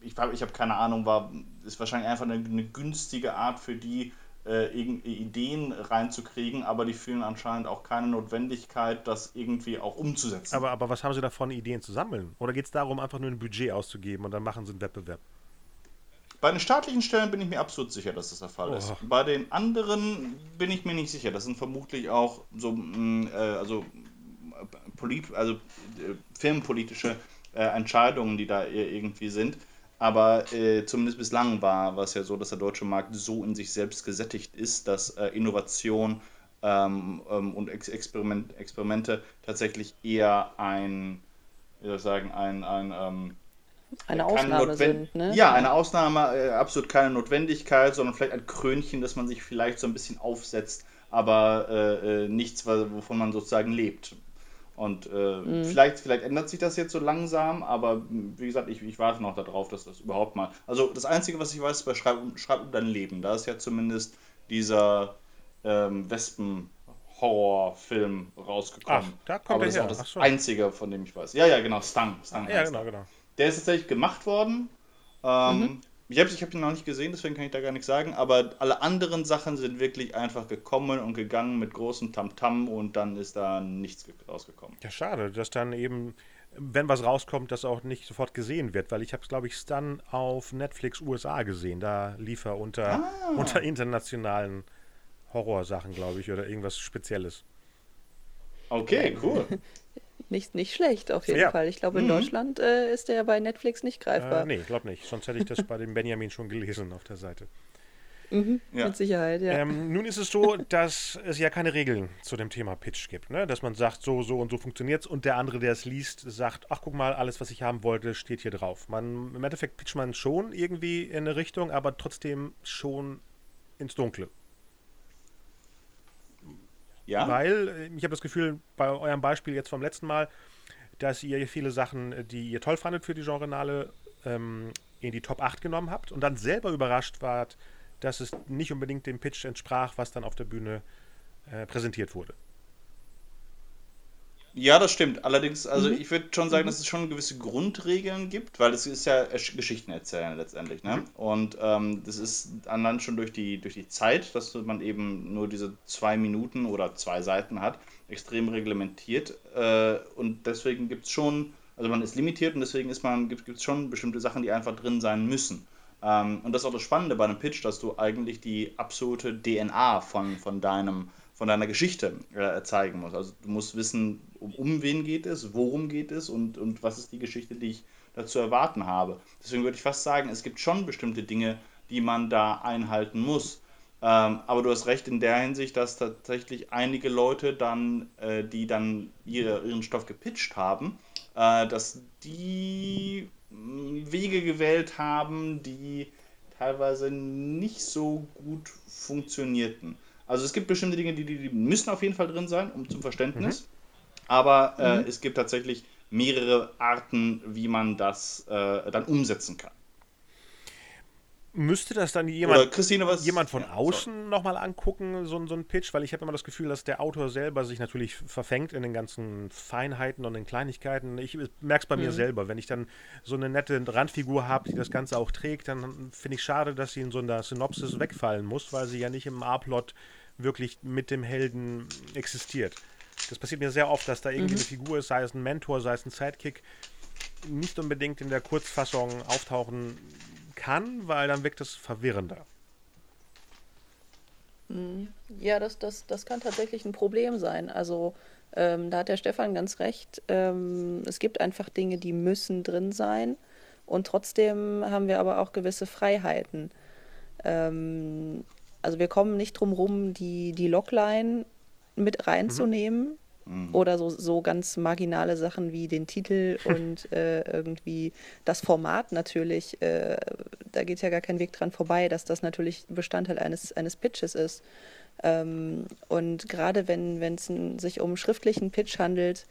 ich, ich habe keine Ahnung, war, ist wahrscheinlich einfach eine, eine günstige Art für die, äh, Ideen reinzukriegen, aber die fühlen anscheinend auch keine Notwendigkeit, das irgendwie auch umzusetzen. Aber, aber was haben sie davon, Ideen zu sammeln? Oder geht es darum, einfach nur ein Budget auszugeben und dann machen sie einen Wettbewerb? Bei den staatlichen Stellen bin ich mir absolut sicher, dass das der Fall oh. ist. Bei den anderen bin ich mir nicht sicher. Das sind vermutlich auch so, mm, äh, also, polit, also äh, filmpolitische äh, Entscheidungen, die da irgendwie sind. Aber äh, zumindest bislang war, es ja so, dass der deutsche Markt so in sich selbst gesättigt ist, dass äh, Innovation ähm, ähm, und Ex Experiment, Experimente tatsächlich eher ein, wie soll ich sagen, ein, ein ähm, eine Ausnahme sind, ne? Ja, eine Ausnahme, äh, absolut keine Notwendigkeit, sondern vielleicht ein Krönchen, das man sich vielleicht so ein bisschen aufsetzt, aber äh, äh nichts, wovon man sozusagen lebt. Und äh, mhm. vielleicht, vielleicht ändert sich das jetzt so langsam, aber wie gesagt, ich, ich warte noch darauf, dass das überhaupt mal. Also das Einzige, was ich weiß, ist bei Schreib, Schreib um dein Leben. Da ist ja zumindest dieser ähm, Wespen-Horrorfilm rausgekommen. Ach, da kommt aber das ist auch das so. Einzige, von dem ich weiß. Ja, ja, genau, Stung. Stung ja, genau, genau. Der ist tatsächlich gemacht worden. Ähm, mhm. Ich habe ich hab ihn noch nicht gesehen, deswegen kann ich da gar nichts sagen, aber alle anderen Sachen sind wirklich einfach gekommen und gegangen mit großem Tamtam -Tam und dann ist da nichts rausgekommen. Ja, schade, dass dann eben, wenn was rauskommt, das auch nicht sofort gesehen wird, weil ich habe es, glaube ich, Stun auf Netflix USA gesehen. Da lief er unter, ah. unter internationalen Horrorsachen, glaube ich, oder irgendwas Spezielles. Okay, cool. nicht, nicht schlecht auf jeden ja. Fall. Ich glaube, in mhm. Deutschland äh, ist der bei Netflix nicht greifbar. Äh, nee, glaube nicht. Sonst hätte ich das bei dem Benjamin schon gelesen auf der Seite. Mhm, ja. Mit Sicherheit, ja. Ähm, nun ist es so, dass es ja keine Regeln zu dem Thema Pitch gibt. Ne? Dass man sagt, so, so und so funktioniert es und der andere, der es liest, sagt, ach guck mal, alles, was ich haben wollte, steht hier drauf. Man, Im Endeffekt pitcht man schon irgendwie in eine Richtung, aber trotzdem schon ins Dunkle. Ja. Weil äh, ich habe das Gefühl, bei eurem Beispiel jetzt vom letzten Mal, dass ihr viele Sachen, die ihr toll fandet für die Genrenale, ähm, in die Top 8 genommen habt und dann selber überrascht wart, dass es nicht unbedingt dem Pitch entsprach, was dann auf der Bühne äh, präsentiert wurde. Ja, das stimmt. Allerdings, also mhm. ich würde schon sagen, mhm. dass es schon gewisse Grundregeln gibt, weil es ist ja Geschichten erzählen letztendlich. Ne? Mhm. Und ähm, das ist allein schon durch die, durch die Zeit, dass man eben nur diese zwei Minuten oder zwei Seiten hat, extrem reglementiert. Äh, und deswegen gibt es schon, also man ist limitiert und deswegen ist man, gibt es schon bestimmte Sachen, die einfach drin sein müssen. Ähm, und das ist auch das Spannende bei einem Pitch, dass du eigentlich die absolute DNA von, von deinem von deiner Geschichte äh, zeigen musst. Also du musst wissen, um, um wen geht es, worum geht es und, und was ist die Geschichte, die ich dazu erwarten habe. Deswegen würde ich fast sagen, es gibt schon bestimmte Dinge, die man da einhalten muss. Ähm, aber du hast recht in der Hinsicht, dass tatsächlich einige Leute dann, äh, die dann ihre, ihren Stoff gepitcht haben, äh, dass die mm, Wege gewählt haben, die teilweise nicht so gut funktionierten. Also es gibt bestimmte Dinge, die, die müssen auf jeden Fall drin sein, um zum Verständnis. Mhm. Aber äh, mhm. es gibt tatsächlich mehrere Arten, wie man das äh, dann umsetzen kann. Müsste das dann jemand, was, jemand von ja, außen nochmal angucken, so, so ein Pitch? Weil ich habe immer das Gefühl, dass der Autor selber sich natürlich verfängt in den ganzen Feinheiten und den Kleinigkeiten. Ich merke es bei mhm. mir selber. Wenn ich dann so eine nette Randfigur habe, die das Ganze auch trägt, dann finde ich schade, dass sie in so einer Synopsis wegfallen muss, weil sie ja nicht im A-Plot wirklich mit dem Helden existiert. Das passiert mir sehr oft, dass da irgendwie mhm. eine Figur ist, sei es ein Mentor, sei es ein Sidekick, nicht unbedingt in der Kurzfassung auftauchen kann, weil dann wirkt es verwirrender. Mhm. Ja, das, das, das kann tatsächlich ein Problem sein. Also ähm, da hat der Stefan ganz recht. Ähm, es gibt einfach Dinge, die müssen drin sein. Und trotzdem haben wir aber auch gewisse Freiheiten. Ähm, also wir kommen nicht drum rum, die, die Logline mit reinzunehmen. Mhm. Oder so, so ganz marginale Sachen wie den Titel und äh, irgendwie das Format natürlich. Äh, da geht ja gar kein Weg dran vorbei, dass das natürlich Bestandteil eines, eines Pitches ist. Ähm, und gerade wenn es sich um schriftlichen Pitch handelt,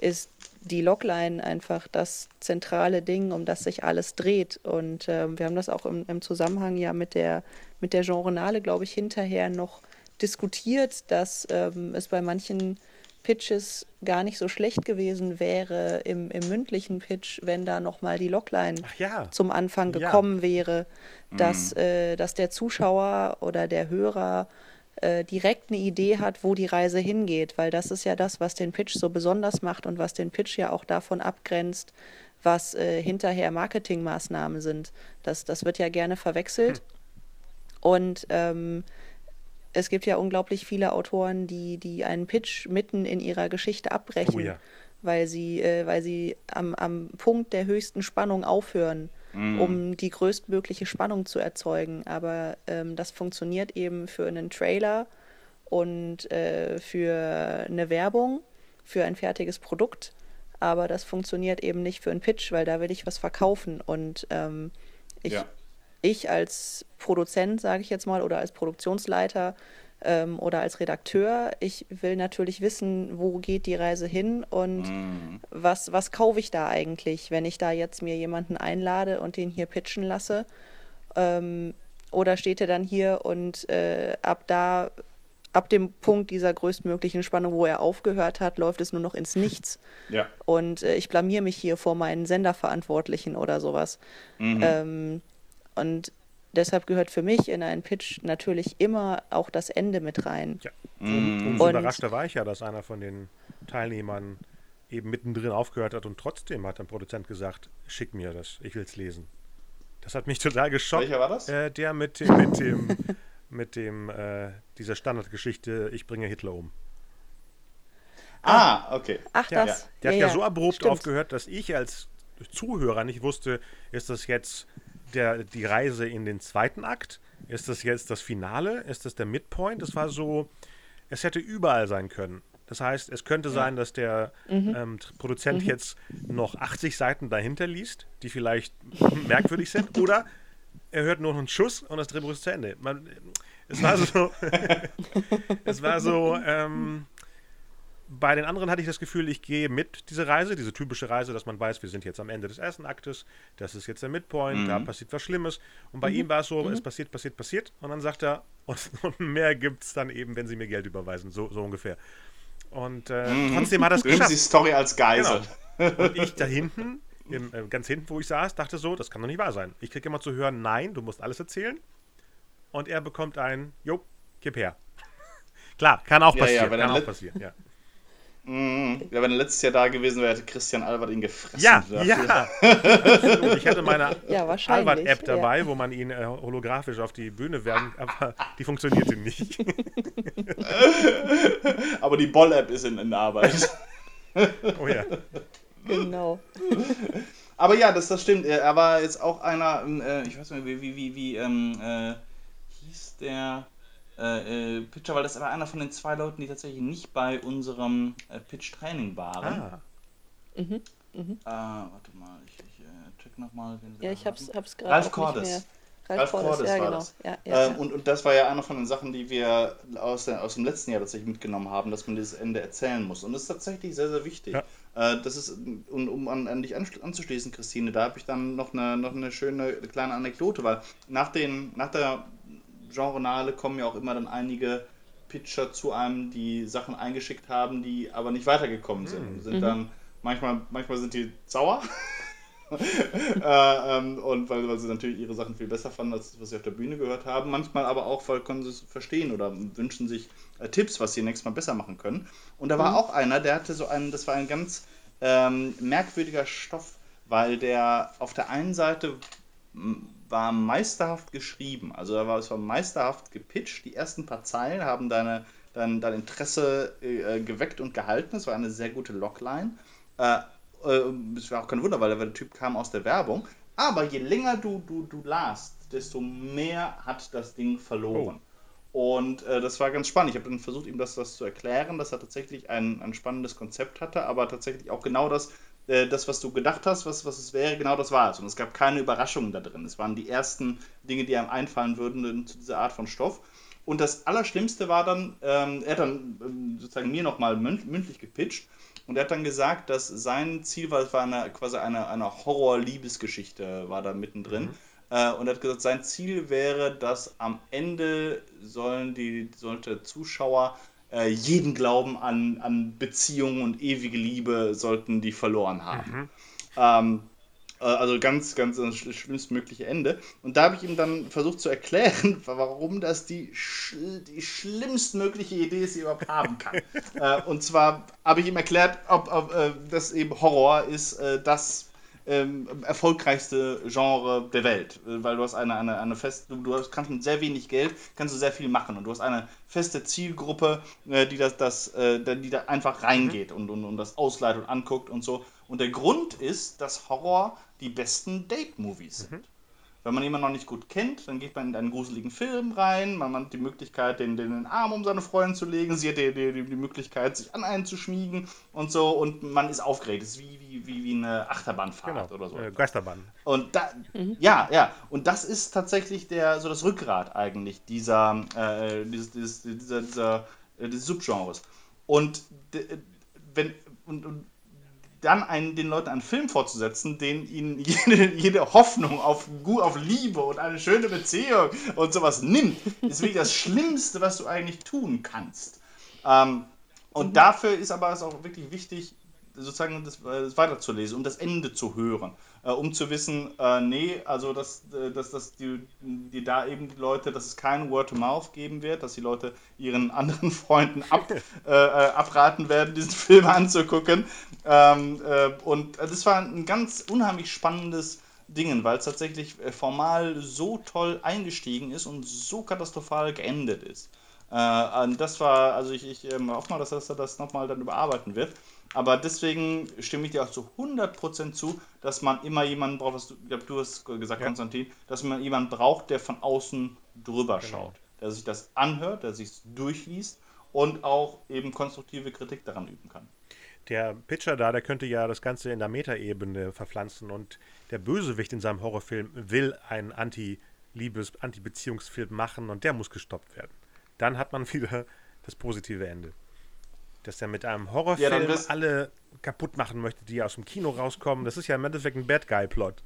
ist die Logline einfach das zentrale Ding, um das sich alles dreht. Und ähm, wir haben das auch im, im, Zusammenhang ja mit der, mit der Genrenale, glaube ich, hinterher noch diskutiert, dass ähm, es bei manchen Pitches gar nicht so schlecht gewesen wäre im, im mündlichen Pitch, wenn da nochmal die Logline ja. zum Anfang gekommen ja. wäre, dass, mhm. äh, dass der Zuschauer oder der Hörer äh, direkt eine Idee hat, wo die Reise hingeht, weil das ist ja das, was den Pitch so besonders macht und was den Pitch ja auch davon abgrenzt, was äh, hinterher Marketingmaßnahmen sind. Das, das wird ja gerne verwechselt. Hm. Und ähm, es gibt ja unglaublich viele Autoren, die, die einen Pitch mitten in ihrer Geschichte abbrechen, oh ja. weil sie, äh, weil sie am, am Punkt der höchsten Spannung aufhören mm. um die größtmögliche Spannung zu erzeugen. Aber ähm, das funktioniert eben für einen Trailer und äh, für eine Werbung, für ein fertiges Produkt. Aber das funktioniert eben nicht für einen Pitch, weil da will ich was verkaufen. Und ähm, ich, ja. ich als Produzent, sage ich jetzt mal, oder als Produktionsleiter ähm, oder als Redakteur. Ich will natürlich wissen, wo geht die Reise hin und mm. was, was kaufe ich da eigentlich, wenn ich da jetzt mir jemanden einlade und den hier pitchen lasse. Ähm, oder steht er dann hier und äh, ab da, ab dem Punkt dieser größtmöglichen Spannung, wo er aufgehört hat, läuft es nur noch ins Nichts. Ja. Und äh, ich blamier mich hier vor meinen Senderverantwortlichen oder sowas. Mhm. Ähm, und Deshalb gehört für mich in einen Pitch natürlich immer auch das Ende mit rein. Ja. Mm. Umso überraschter war ich ja, dass einer von den Teilnehmern eben mittendrin aufgehört hat und trotzdem hat ein Produzent gesagt, schick mir das, ich will es lesen. Das hat mich total geschockt. Welcher war das? Äh, der mit dem, mit dem, mit dem äh, dieser Standardgeschichte, ich bringe Hitler um. Ah, okay. Ach, ja, das. Der ja, hat ja, so abrupt stimmt. aufgehört, dass ich als Zuhörer nicht wusste, ist das jetzt der, die Reise in den zweiten Akt? Ist das jetzt das Finale? Ist das der Midpoint? Es war so, es hätte überall sein können. Das heißt, es könnte sein, dass der mhm. ähm, Produzent mhm. jetzt noch 80 Seiten dahinter liest, die vielleicht merkwürdig sind, oder er hört nur noch einen Schuss und das Drehbuch ist zu Ende. Man, es war so, es war so, ähm, bei den anderen hatte ich das Gefühl, ich gehe mit diese Reise, diese typische Reise, dass man weiß, wir sind jetzt am Ende des ersten Aktes, das ist jetzt der Midpoint, mhm. da passiert was Schlimmes. Und bei mhm. ihm war es so, mhm. es passiert, passiert, passiert. Und dann sagt er, und, und mehr gibt es dann eben, wenn sie mir Geld überweisen, so, so ungefähr. Und äh, mhm. trotzdem hat er es geschafft. die Story als Geisel. Genau. Und ich da hinten, im, äh, ganz hinten, wo ich saß, dachte so, das kann doch nicht wahr sein. Ich kriege immer zu hören, nein, du musst alles erzählen. Und er bekommt ein, jo, gib her. Klar, kann auch passieren. Ja, ja, kann auch passieren, ja. Mhm. Ja, wenn er letztes Jahr da gewesen wäre, hätte Christian Albert ihn gefressen. Ja, ja. ich hätte meine ja, Albert-App dabei, ja. wo man ihn äh, holographisch auf die Bühne werben, aber die funktionierte nicht. aber die Boll-App ist in, in Arbeit. oh ja. Genau. Aber ja, das, das stimmt. Er war jetzt auch einer, äh, ich weiß nicht, wie, wie, wie, wie ähm, äh, hieß der äh, äh, Pitcher, weil das war einer von den zwei Leuten, die tatsächlich nicht bei unserem äh, Pitch-Training waren. Ah. Mhm. Mhm. Äh, warte mal, ich, ich äh, check nochmal. Ja, ich hab's, hab's gerade. Ralf Cordes. Ralf, Ralf Cordes, ja, war genau. das. Ja, ja, ähm, und, und das war ja eine von den Sachen, die wir aus, der, aus dem letzten Jahr tatsächlich mitgenommen haben, dass man dieses Ende erzählen muss. Und das ist tatsächlich sehr, sehr wichtig. Äh, das ist, und um an, an dich anzuschließen, Christine, da habe ich dann noch eine, noch eine schöne kleine Anekdote, weil nach, den, nach der Genrenale kommen ja auch immer dann einige Pitcher zu einem, die Sachen eingeschickt haben, die aber nicht weitergekommen sind. Mhm. Sind mhm. dann manchmal, manchmal sind die sauer. äh, ähm, und weil, weil sie natürlich ihre Sachen viel besser fanden, als was sie auf der Bühne gehört haben. Manchmal aber auch, weil können sie es verstehen oder wünschen sich äh, Tipps, was sie nächstes Mal besser machen können. Und da war mhm. auch einer, der hatte so einen, das war ein ganz ähm, merkwürdiger Stoff, weil der auf der einen Seite war meisterhaft geschrieben. Also da war, es war meisterhaft gepitcht. Die ersten paar Zeilen haben deine, dein, dein Interesse äh, geweckt und gehalten. Es war eine sehr gute Logline. Äh, äh, es war auch kein Wunder, weil der Typ kam aus der Werbung. Aber je länger du, du, du lasst, desto mehr hat das Ding verloren. Oh. Und äh, das war ganz spannend. Ich habe dann versucht, ihm das, das zu erklären, dass er tatsächlich ein, ein spannendes Konzept hatte, aber tatsächlich auch genau das äh, das, was du gedacht hast, was, was es wäre, genau das war es. Und es gab keine Überraschungen da drin. Es waren die ersten Dinge, die einem einfallen würden zu dieser Art von Stoff. Und das Allerschlimmste war dann, ähm, er hat dann ähm, sozusagen mir nochmal mündlich gepitcht und er hat dann gesagt, dass sein Ziel war, es war eine, quasi eine, eine Horror-Liebesgeschichte, war da mittendrin. Mhm. Äh, und er hat gesagt, sein Ziel wäre, dass am Ende sollen die, sollte Zuschauer äh, jeden Glauben an, an Beziehungen und ewige Liebe sollten die verloren haben. Mhm. Ähm, äh, also ganz, ganz das schlimmstmögliche Ende. Und da habe ich ihm dann versucht zu erklären, warum das die, schl die schlimmstmögliche Idee ist, die er überhaupt haben kann. äh, und zwar habe ich ihm erklärt, ob, ob äh, das eben Horror ist, äh, das ähm, erfolgreichste Genre der Welt, äh, weil du hast eine, eine, eine feste, du, du kannst mit sehr wenig Geld, kannst du sehr viel machen und du hast eine feste Zielgruppe, äh, die das, das äh, die da einfach reingeht mhm. und, und, und das ausleitet und anguckt und so. Und der Grund ist, dass Horror die besten Date-Movies sind. Mhm. Wenn man jemanden noch nicht gut kennt, dann geht man in einen gruseligen Film rein, man hat die Möglichkeit, den, den Arm um seine Freundin zu legen, sie hat die, die, die Möglichkeit, sich an einen zu schmiegen und so und man ist aufgeregt. Es ist wie, wie, wie, wie eine Achterbahnfahrt genau. oder so. Äh, Geisterbahn. Und da, mhm. ja, ja, und das ist tatsächlich der, so das Rückgrat eigentlich dieser, äh, dieses, dieses, dieser, dieser, äh, dieses Subgenres. Und wenn, und, und dann einen, den Leuten einen Film vorzusetzen, den ihnen jede, jede Hoffnung auf, auf Liebe und eine schöne Beziehung und sowas nimmt, ist wirklich das Schlimmste, was du eigentlich tun kannst. Ähm, und mhm. dafür ist aber es auch wirklich wichtig, sozusagen das, das weiterzulesen, um das Ende zu hören, äh, um zu wissen, äh, nee, also dass, äh, dass, dass die, die da eben die Leute, dass es kein Word-to-Mouth geben wird, dass die Leute ihren anderen Freunden ab, äh, äh, abraten werden, diesen Film anzugucken. Ähm, äh, und das war ein ganz unheimlich spannendes Ding, weil es tatsächlich formal so toll eingestiegen ist und so katastrophal geendet ist. das war, also ich, ich ähm, hoffe mal, dass er das nochmal dann überarbeiten wird. Aber deswegen stimme ich dir auch zu 100% zu, dass man immer jemanden braucht, was du, ich glaube, du hast gesagt, ja. Konstantin, dass man jemanden braucht, der von außen drüber genau. schaut, der sich das anhört, der sich durchliest und auch eben konstruktive Kritik daran üben kann. Der Pitcher da, der könnte ja das Ganze in der Metaebene verpflanzen und der Bösewicht in seinem Horrorfilm will einen Anti-Liebes-, Anti-Beziehungsfilm machen und der muss gestoppt werden. Dann hat man wieder das positive Ende dass er mit einem Horrorfilm ja, alle kaputt machen möchte, die aus dem Kino rauskommen. Das ist ja im Endeffekt ein Bad Guy-Plot.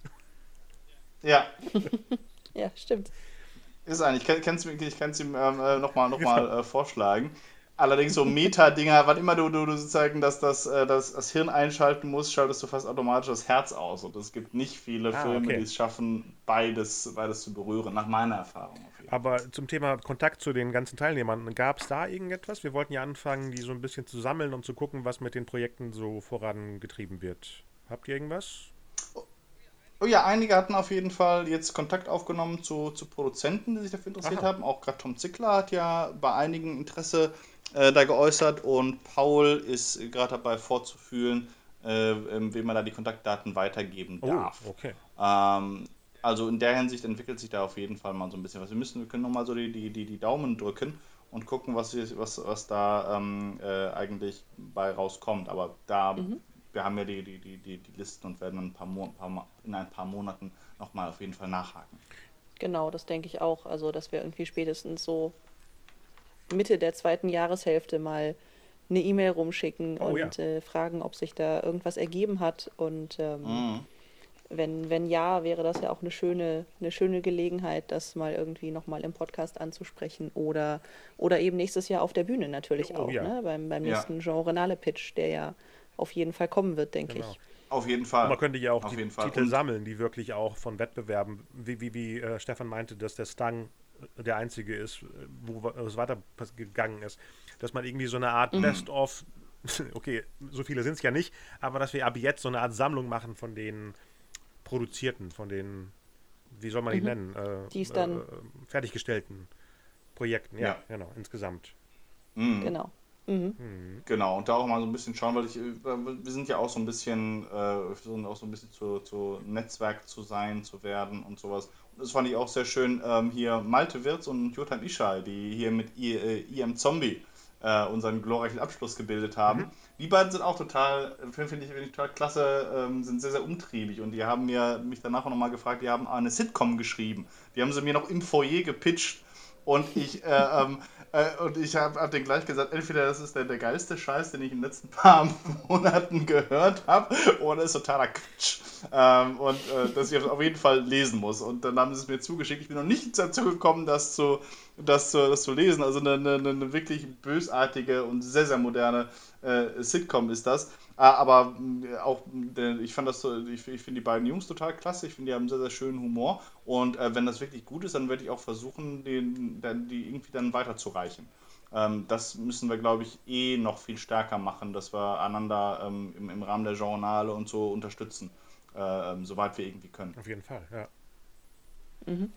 Ja. ja, stimmt. Ist eigentlich, ich kann es ihm ähm, äh, nochmal noch mal, äh, vorschlagen. Allerdings so Meta-Dinger, wann immer du, du, du sozusagen das, das, äh, das, das Hirn einschalten musst, schaltest du fast automatisch das Herz aus. Und es gibt nicht viele ah, Filme, okay. die es schaffen, beides, beides zu berühren, nach meiner Erfahrung. Aber zum Thema Kontakt zu den ganzen Teilnehmern, gab es da irgendetwas? Wir wollten ja anfangen, die so ein bisschen zu sammeln und zu gucken, was mit den Projekten so vorangetrieben wird. Habt ihr irgendwas? Oh ja, einige hatten auf jeden Fall jetzt Kontakt aufgenommen zu, zu Produzenten, die sich dafür interessiert Aha. haben. Auch gerade Tom Zickler hat ja bei einigen Interesse äh, da geäußert und Paul ist gerade dabei vorzufühlen, äh, ähm, wem man da die Kontaktdaten weitergeben oh, darf. Oh, okay. Ähm, also in der Hinsicht entwickelt sich da auf jeden Fall mal so ein bisschen was. Wir müssen, wir können nochmal so die, die, die, die Daumen drücken und gucken, was, was, was da ähm, äh, eigentlich bei rauskommt. Aber da, mhm. wir haben ja die, die, die, die, die Listen und werden ein paar, Mo paar in ein paar Monaten nochmal auf jeden Fall nachhaken. Genau, das denke ich auch. Also, dass wir irgendwie spätestens so Mitte der zweiten Jahreshälfte mal eine E-Mail rumschicken oh, und ja. äh, fragen, ob sich da irgendwas ergeben hat. Und ähm, mhm. wenn, wenn ja, wäre das ja auch eine schöne, eine schöne Gelegenheit, das mal irgendwie nochmal im Podcast anzusprechen oder, oder eben nächstes Jahr auf der Bühne natürlich oh, auch, ja. ne? beim, beim nächsten ja. Genre-Nale-Pitch, der ja auf jeden Fall kommen wird, denke genau. ich. Auf jeden Fall. Und man könnte ja auch auf die Titel sammeln, die wirklich auch von Wettbewerben, wie, wie, wie äh, Stefan meinte, dass der Stang der einzige ist, wo es weitergegangen ist. Dass man irgendwie so eine Art mhm. Best-of, okay, so viele sind es ja nicht, aber dass wir ab jetzt so eine Art Sammlung machen von den produzierten, von den, wie soll man die mhm. nennen? Äh, die ist dann äh, fertiggestellten Projekten, ja, ja, genau, insgesamt. Mhm. Genau. Mhm. mhm. Genau, und da auch mal so ein bisschen schauen, weil ich, äh, wir sind ja auch so ein bisschen, äh, versuchen auch so ein bisschen zu, zu Netzwerk zu sein, zu werden und sowas das fand ich auch sehr schön, ähm, hier Malte Wirz und Jotan Ischai, die hier mit I, äh, IM Zombie äh, unseren glorreichen Abschluss gebildet haben. Mhm. Die beiden sind auch total, finde ich, find ich total klasse, ähm, sind sehr, sehr umtriebig und die haben mir, mich danach auch nochmal gefragt, die haben eine Sitcom geschrieben. Die haben sie mir noch im Foyer gepitcht Und ich, äh, ähm, äh, und ich habe hab den gleich gesagt, entweder das ist der, der geilste Scheiß, den ich in den letzten paar Monaten gehört habe, oder ist totaler Quatsch. Ähm, und äh, dass ich das auf jeden Fall lesen muss. Und dann haben sie es mir zugeschickt. Ich bin noch nicht dazu gekommen, das zu, das zu, das zu lesen. Also eine, eine, eine wirklich bösartige und sehr, sehr moderne äh, Sitcom ist das. Ah, aber äh, auch, ich fand das so, ich, ich finde die beiden Jungs total klasse. Ich finde, die haben sehr, sehr schönen Humor. Und äh, wenn das wirklich gut ist, dann werde ich auch versuchen, den, die irgendwie dann weiterzureichen. Ähm, das müssen wir, glaube ich, eh noch viel stärker machen, dass wir einander ähm, im, im, Rahmen der Journale und so unterstützen, äh, ähm, soweit wir irgendwie können. Auf jeden Fall, ja. Mhm.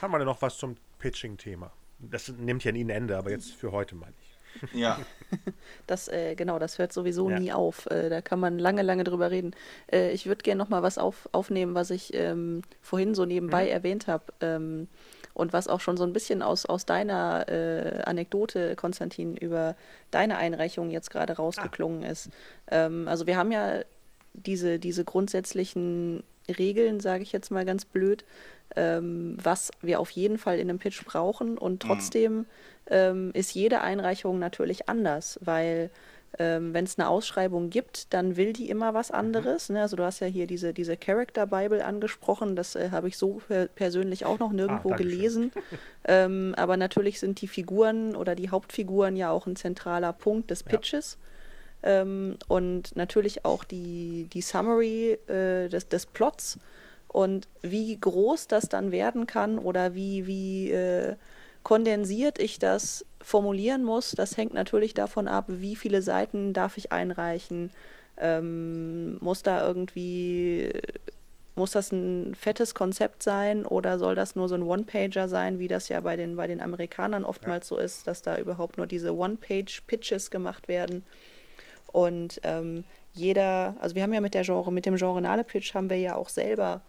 Haben wir denn noch was zum Pitching-Thema? Das nimmt ja nie ein Ende, aber jetzt für heute meine ich. Ja. Das, äh, genau, das hört sowieso ja. nie auf. Äh, da kann man lange, lange drüber reden. Äh, ich würde gerne noch mal was auf, aufnehmen, was ich ähm, vorhin so nebenbei mhm. erwähnt habe. Ähm, und was auch schon so ein bisschen aus, aus deiner äh, Anekdote, Konstantin, über deine Einreichung jetzt gerade rausgeklungen ah. ist. Ähm, also wir haben ja diese, diese grundsätzlichen Regeln, sage ich jetzt mal ganz blöd, ähm, was wir auf jeden Fall in einem Pitch brauchen. Und mhm. trotzdem mhm. ähm, ist jede Einreichung natürlich anders, weil ähm, wenn es eine Ausschreibung gibt, dann will die immer was mhm. anderes. Ne? Also du hast ja hier diese, diese Character Bible angesprochen, das äh, habe ich so per persönlich auch noch nirgendwo ah, gelesen. ähm, aber natürlich sind die Figuren oder die Hauptfiguren ja auch ein zentraler Punkt des Pitches. Ja. Ähm, und natürlich auch die, die Summary äh, des, des Plots und wie groß das dann werden kann oder wie, wie äh, kondensiert ich das formulieren muss, das hängt natürlich davon ab, wie viele Seiten darf ich einreichen. Ähm, muss da irgendwie, muss das ein fettes Konzept sein oder soll das nur so ein One-Pager sein, wie das ja bei den, bei den Amerikanern oftmals ja. so ist, dass da überhaupt nur diese One-Page-Pitches gemacht werden. Und ähm, jeder, also wir haben ja mit der Genre, mit dem Genre Pitch haben wir ja auch selber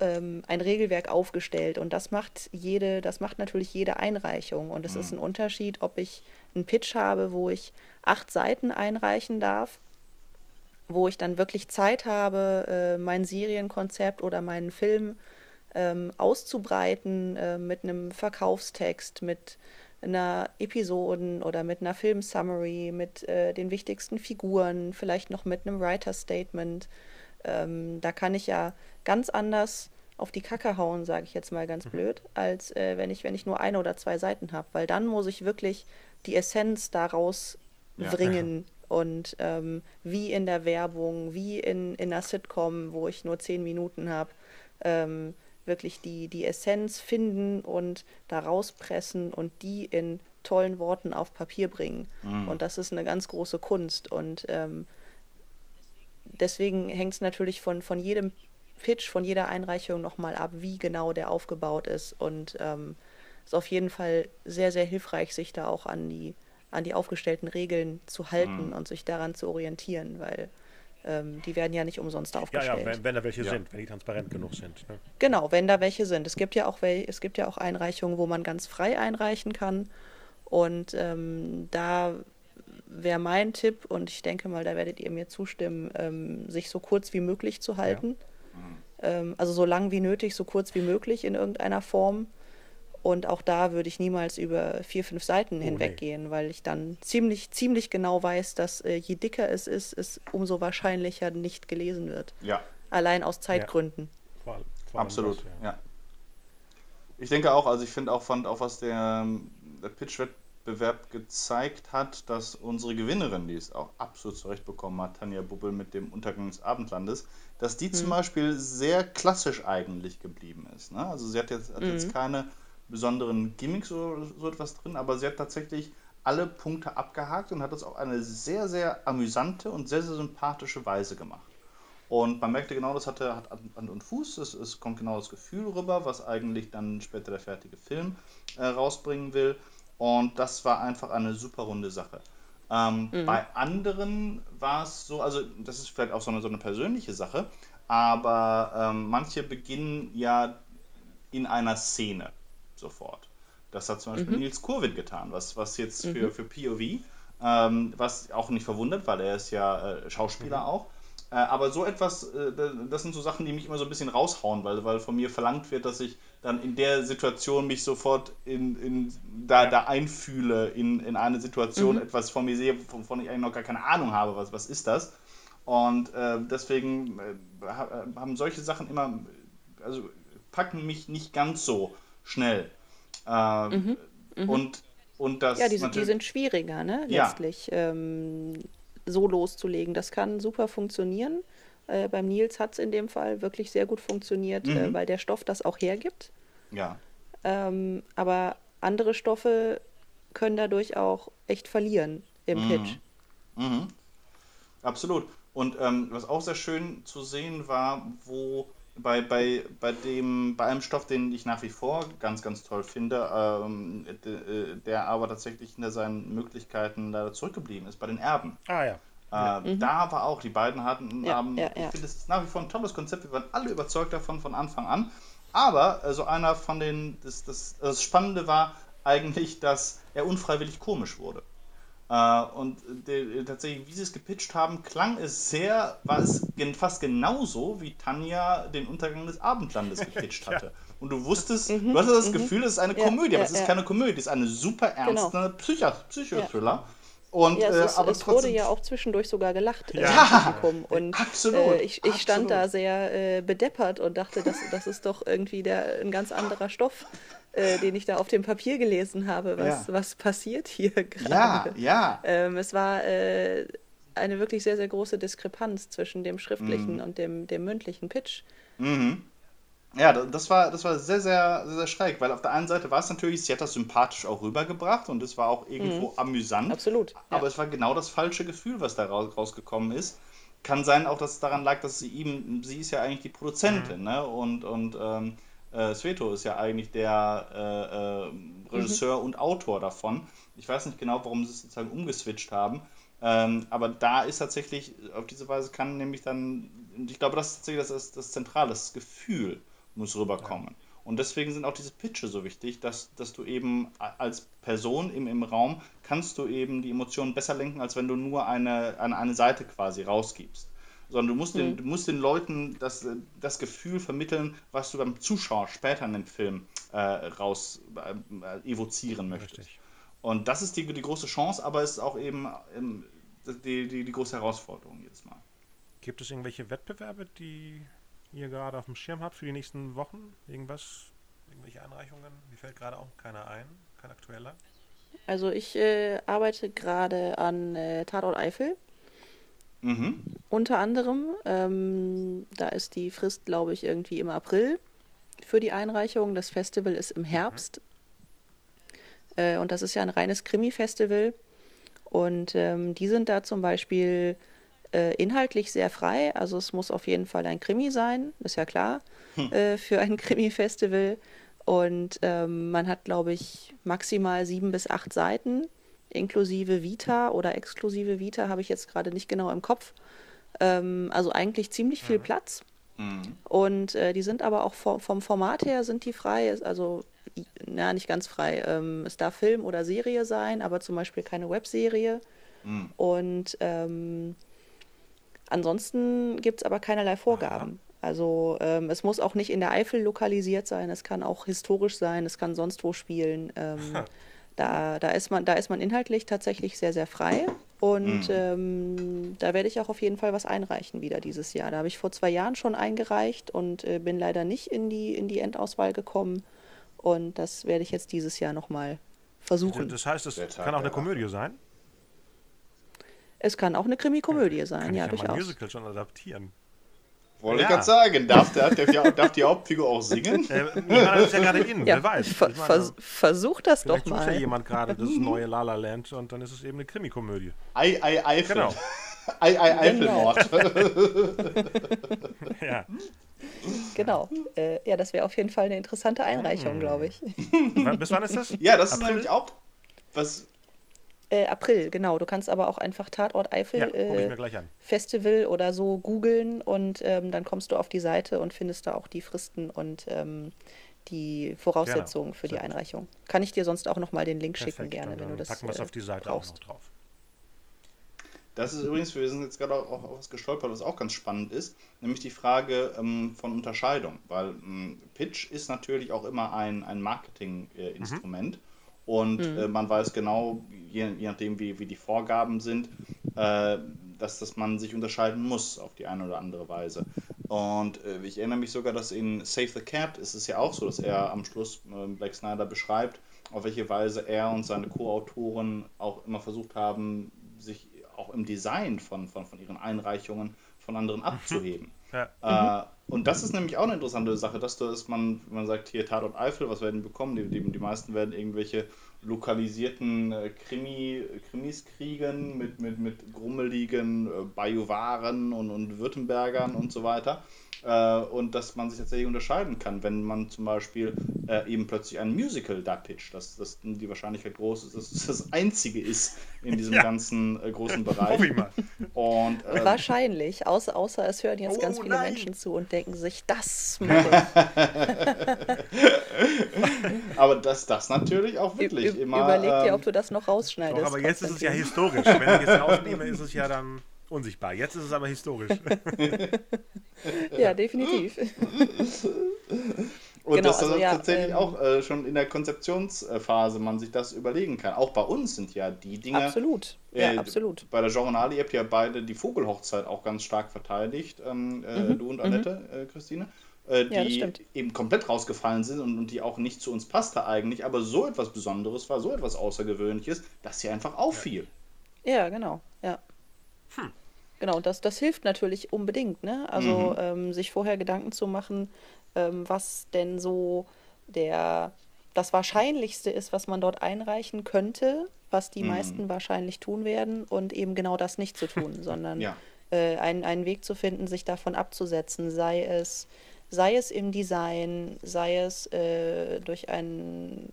ähm, ein Regelwerk aufgestellt und das macht jede, das macht natürlich jede Einreichung und es mhm. ist ein Unterschied, ob ich einen Pitch habe, wo ich acht Seiten einreichen darf, wo ich dann wirklich Zeit habe, äh, mein Serienkonzept oder meinen Film ähm, auszubreiten äh, mit einem Verkaufstext, mit einer Episoden oder mit einer Film-Summary, mit äh, den wichtigsten Figuren, vielleicht noch mit einem Writer-Statement. Ähm, da kann ich ja ganz anders auf die Kacke hauen, sage ich jetzt mal ganz mhm. blöd, als äh, wenn ich wenn ich nur eine oder zwei Seiten habe, weil dann muss ich wirklich die Essenz daraus ja. bringen und ähm, wie in der Werbung, wie in in einer Sitcom, wo ich nur zehn Minuten habe, ähm, wirklich die die Essenz finden und da rauspressen und die in tollen Worten auf Papier bringen. Mhm. Und das ist eine ganz große Kunst und ähm, deswegen hängt es natürlich von, von jedem Pitch, von jeder Einreichung nochmal ab, wie genau der aufgebaut ist. Und ähm, ist auf jeden Fall sehr, sehr hilfreich, sich da auch an die, an die aufgestellten Regeln zu halten mhm. und sich daran zu orientieren, weil ähm, die werden ja nicht umsonst aufgestellt. Ja, ja wenn, wenn da welche ja. sind, wenn die transparent genug sind. Ne? Genau, wenn da welche sind. Es gibt ja auch, es gibt ja auch Einreichungen, wo man ganz frei einreichen kann. Und ähm, da wäre mein Tipp, und ich denke mal, da werdet ihr mir zustimmen, ähm, sich so kurz wie möglich zu halten. Ja. Ähm, also so lang wie nötig, so kurz wie möglich in irgendeiner Form. Und auch da würde ich niemals über vier, fünf Seiten oh, hinweggehen, nee. weil ich dann ziemlich, ziemlich genau weiß, dass äh, je dicker es ist, es umso wahrscheinlicher nicht gelesen wird. Ja. Allein aus Zeitgründen. Ja. Vor, vor Absolut, das, ja. ja. Ich denke auch, also ich finde auch, fand auch, was der, der Pitch-Wettbewerb Wettbewerb gezeigt hat, dass unsere Gewinnerin, die es auch absolut zurecht bekommen hat, Tanja Bubbel mit dem Untergang des Abendlandes, dass die hm. zum Beispiel sehr klassisch eigentlich geblieben ist. Ne? Also sie hat jetzt, hat mhm. jetzt keine besonderen Gimmicks oder so etwas drin, aber sie hat tatsächlich alle Punkte abgehakt und hat das auf eine sehr, sehr amüsante und sehr, sehr sympathische Weise gemacht. Und man merkte genau, das hatte, hat Hand und Fuß, es, es kommt genau das Gefühl rüber, was eigentlich dann später der fertige Film äh, rausbringen will. Und das war einfach eine super runde Sache. Ähm, mhm. Bei anderen war es so, also das ist vielleicht auch so eine, so eine persönliche Sache, aber ähm, manche beginnen ja in einer Szene sofort. Das hat zum Beispiel mhm. Nils Kurwin getan, was, was jetzt mhm. für, für POV, ähm, was auch nicht verwundert, weil er ist ja äh, Schauspieler mhm. auch. Äh, aber so etwas, äh, das sind so Sachen, die mich immer so ein bisschen raushauen, weil, weil von mir verlangt wird, dass ich dann in der Situation mich sofort in, in, da, da einfühle in, in eine Situation, mhm. etwas von mir sehe, wovon ich eigentlich noch gar keine Ahnung habe, was, was ist das. Und äh, deswegen äh, haben solche Sachen immer, also packen mich nicht ganz so schnell. Äh, mhm. Mhm. Und, und das. Ja, die, die sind schwieriger, ne? Letztlich. Ja. Ähm, so loszulegen. Das kann super funktionieren. Äh, beim Nils hat es in dem Fall wirklich sehr gut funktioniert, äh, mhm. äh, weil der Stoff das auch hergibt. Ja. Ähm, aber andere Stoffe können dadurch auch echt verlieren im mhm. Pitch. Mhm. Absolut. Und ähm, was auch sehr schön zu sehen war, wo bei, bei, bei, dem, bei einem Stoff, den ich nach wie vor ganz, ganz toll finde, ähm, äh, der aber tatsächlich hinter seinen Möglichkeiten leider zurückgeblieben ist, bei den Erben. Ah ja. Äh, mhm. Da war auch, die beiden hatten, ja, haben, ja, ja. ich finde, es ist nach wie vor ein tolles Konzept, wir waren alle überzeugt davon von Anfang an. Aber äh, so einer von den, das, das, das Spannende war eigentlich, dass er unfreiwillig komisch wurde. Äh, und de, tatsächlich, wie sie es gepitcht haben, klang es sehr, war es gen, fast genauso, wie Tanja den Untergang des Abendlandes gepitcht hatte. Und du wusstest, mhm, du hattest das mhm. Gefühl, es ist eine Komödie, aber es ist keine Komödie, es ist eine super ernste genau. Psycho Psychothriller. Und, ja, es, äh, ist, aber es trotzdem... wurde ja auch zwischendurch sogar gelacht ja, im Publikum. Und absolut, äh, ich, ich stand da sehr äh, bedeppert und dachte, das, das ist doch irgendwie der, ein ganz anderer Stoff, äh, den ich da auf dem Papier gelesen habe. Was, ja. was passiert hier gerade? Ja, ja. Ähm, es war äh, eine wirklich sehr, sehr große Diskrepanz zwischen dem schriftlichen mhm. und dem, dem mündlichen Pitch. Mhm. Ja, das war, das war sehr, sehr, sehr, sehr schräg, weil auf der einen Seite war es natürlich, sie hat das sympathisch auch rübergebracht und es war auch irgendwo mhm. amüsant. Absolut. Ja. Aber es war genau das falsche Gefühl, was da raus, rausgekommen ist. Kann sein auch, dass es daran lag, dass sie ihm, sie ist ja eigentlich die Produzentin, mhm. ne? Und, und ähm, äh, Sveto ist ja eigentlich der äh, äh, Regisseur mhm. und Autor davon. Ich weiß nicht genau, warum sie es sozusagen umgeswitcht haben. Ähm, aber da ist tatsächlich, auf diese Weise kann nämlich dann, ich glaube, das ist tatsächlich das, das Zentrale, das Gefühl muss rüberkommen. Ja. Und deswegen sind auch diese Pitche so wichtig, dass, dass du eben als Person im, im Raum kannst du eben die Emotionen besser lenken, als wenn du nur eine, eine, eine Seite quasi rausgibst. Sondern du musst, mhm. den, du musst den Leuten das, das Gefühl vermitteln, was du beim Zuschauer später in dem Film äh, raus äh, evozieren möchtest. Richtig. Und das ist die, die große Chance, aber es ist auch eben ähm, die, die, die große Herausforderung jedes Mal. Gibt es irgendwelche Wettbewerbe, die ihr gerade auf dem Schirm habt für die nächsten Wochen? Irgendwas? Irgendwelche Einreichungen? Mir fällt gerade auch keiner ein, kein aktueller. Also ich äh, arbeite gerade an äh, Tatort Eifel. Mhm. Unter anderem. Ähm, da ist die Frist, glaube ich, irgendwie im April für die Einreichung. Das Festival ist im Herbst. Mhm. Äh, und das ist ja ein reines Krimi-Festival. Und ähm, die sind da zum Beispiel äh, inhaltlich sehr frei. Also es muss auf jeden Fall ein Krimi sein, ist ja klar, hm. äh, für ein Krimi-Festival. Und ähm, man hat, glaube ich, maximal sieben bis acht Seiten, inklusive Vita oder exklusive Vita, habe ich jetzt gerade nicht genau im Kopf. Ähm, also eigentlich ziemlich viel mhm. Platz. Mhm. Und äh, die sind aber auch vom, vom, Format her sind die frei, also na, nicht ganz frei. Ähm, es darf Film oder Serie sein, aber zum Beispiel keine Webserie. Mhm. Und ähm, Ansonsten gibt es aber keinerlei Vorgaben. Also ähm, es muss auch nicht in der Eifel lokalisiert sein, es kann auch historisch sein, es kann sonst wo spielen. Ähm, da, da, ist man, da ist man inhaltlich tatsächlich sehr, sehr frei. Und mhm. ähm, da werde ich auch auf jeden Fall was einreichen wieder dieses Jahr. Da habe ich vor zwei Jahren schon eingereicht und äh, bin leider nicht in die, in die Endauswahl gekommen. Und das werde ich jetzt dieses Jahr nochmal versuchen. Das heißt, es kann auch eine Komödie sein? Es kann auch eine Krimi-Komödie sein, kann ja, ich durchaus. Kann Musical schon adaptieren. Wollte ja. ich gerade sagen, darf, der, darf, darf, die Hauptfigur auch singen? Äh, jemand ist ja gerade in, ja, wer weiß. Ver meine, vers versuch das doch mal. Vielleicht ja jemand gerade das neue La La Land und dann ist es eben eine Krimi-Komödie. Ei, ei, Eifel. Genau. Ei, ei, Eifelmord. ja. Genau. Äh, ja, das wäre auf jeden Fall eine interessante Einreichung, glaube ich. Bis wann ist das? Ja, das April? ist nämlich auch was äh, April, genau. Du kannst aber auch einfach Tatort Eifel ja, äh, Festival oder so googeln und ähm, dann kommst du auf die Seite und findest da auch die Fristen und ähm, die Voraussetzungen genau. für die Einreichung. Kann ich dir sonst auch nochmal den Link Perfekt. schicken, gerne, wenn du das packen wir es auf die Seite brauchst. auch noch drauf. Das ist übrigens, wir sind jetzt gerade auch auf was gestolpert, was auch ganz spannend ist, nämlich die Frage ähm, von Unterscheidung, weil ähm, Pitch ist natürlich auch immer ein, ein Marketinginstrument. Äh, mhm. Und mhm. äh, man weiß genau, je, je nachdem, wie, wie die Vorgaben sind, äh, dass, dass man sich unterscheiden muss auf die eine oder andere Weise. Und äh, ich erinnere mich sogar, dass in Save the Cat ist es ja auch so, dass er am Schluss äh, Black Snyder beschreibt, auf welche Weise er und seine Co-Autoren auch immer versucht haben, sich auch im Design von, von, von ihren Einreichungen von anderen mhm. abzuheben. Ja. Äh, und das ist nämlich auch eine interessante Sache, dass, du, dass man, man sagt, hier Tatort Eifel, was werden die bekommen? Die, die, die meisten werden irgendwelche lokalisierten äh, Krimi, Krimis kriegen mit, mit, mit grummeligen äh, Bajuwaren und, und Württembergern und so weiter. Äh, und dass man sich tatsächlich unterscheiden kann, wenn man zum Beispiel äh, eben plötzlich ein Musical da pitcht, dass, dass die Wahrscheinlichkeit groß ist, dass es das einzige ist in diesem ja. ganzen äh, großen Bereich. Und, äh, Wahrscheinlich, außer, außer es hören jetzt oh, ganz viele nein. Menschen zu und denken sich, das mache ich. aber dass das natürlich auch wirklich Ü immer. Überleg dir, ähm, ob du das noch rausschneidest. Doch, aber jetzt ist es ja historisch. Wenn ich jetzt rausnehme, ist es ja dann unsichtbar. Jetzt ist es aber historisch. ja, definitiv. Und genau, dass also, ja, tatsächlich ähm, auch äh, schon in der Konzeptionsphase man sich das überlegen kann. Auch bei uns sind ja die Dinge. Absolut. Ja, äh, absolut. Bei der Journale, ihr habt ja beide die Vogelhochzeit auch ganz stark verteidigt, ähm, äh, mhm. du und Annette, mhm. Äh, Christine. Äh, die ja, eben komplett rausgefallen sind und, und, die auch nicht zu uns passte eigentlich, aber so etwas Besonderes war, so etwas Außergewöhnliches, dass sie einfach auffiel. Ja, genau, ja. Hm. Genau, das, das hilft natürlich unbedingt, ne? Also mhm. ähm, sich vorher Gedanken zu machen, ähm, was denn so der das Wahrscheinlichste ist, was man dort einreichen könnte, was die mhm. meisten wahrscheinlich tun werden und eben genau das nicht zu tun, sondern ja. äh, einen, einen Weg zu finden, sich davon abzusetzen, sei es, sei es im Design, sei es äh, durch einen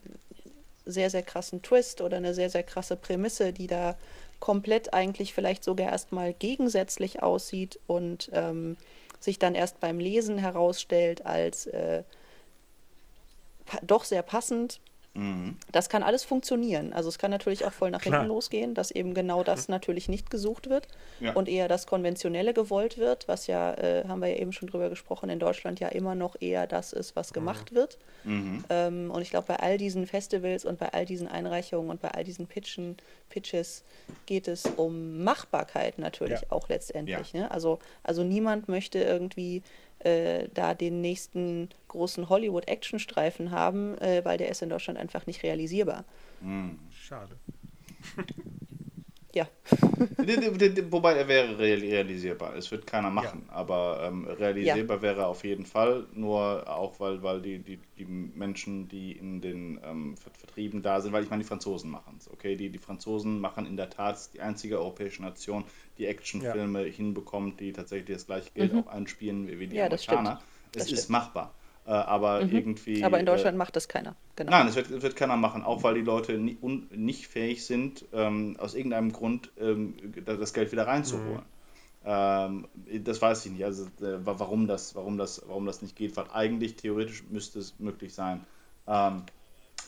sehr, sehr krassen Twist oder eine sehr, sehr krasse Prämisse, die da komplett eigentlich vielleicht sogar erstmal gegensätzlich aussieht und ähm, sich dann erst beim Lesen herausstellt als äh, doch sehr passend Mhm. Das kann alles funktionieren. Also es kann natürlich auch voll nach Klar. hinten losgehen, dass eben genau das mhm. natürlich nicht gesucht wird ja. und eher das Konventionelle gewollt wird, was ja, äh, haben wir ja eben schon drüber gesprochen, in Deutschland ja immer noch eher das ist, was gemacht mhm. wird. Ähm, und ich glaube, bei all diesen Festivals und bei all diesen Einreichungen und bei all diesen Pitchen, Pitches geht es um Machbarkeit natürlich ja. auch letztendlich. Ja. Ne? Also, also niemand möchte irgendwie äh, da den nächsten großen Hollywood-Action-Streifen haben, äh, weil der ist in Deutschland einfach nicht realisierbar. Mhm. Schade. Ja. Wobei er wäre realisierbar. Es wird keiner machen, ja. aber ähm, realisierbar ja. wäre auf jeden Fall. Nur auch, weil, weil die, die, die Menschen, die in den ähm, Vertrieben da sind, weil ich meine, die Franzosen machen es. Okay, die, die Franzosen machen in der Tat die einzige europäische Nation, die Actionfilme ja. hinbekommt, die tatsächlich das gleiche Geld mhm. auch einspielen wie die Amerikaner. Es ist machbar. Äh, aber mhm. irgendwie. Aber in Deutschland äh, macht das keiner. Genau. Nein, das wird, das wird keiner machen, auch weil die Leute nie, un, nicht fähig sind, ähm, aus irgendeinem Grund ähm, das Geld wieder reinzuholen. Mhm. Ähm, das weiß ich nicht, also äh, warum, das, warum, das, warum das nicht geht, weil eigentlich theoretisch müsste es möglich sein. Ähm,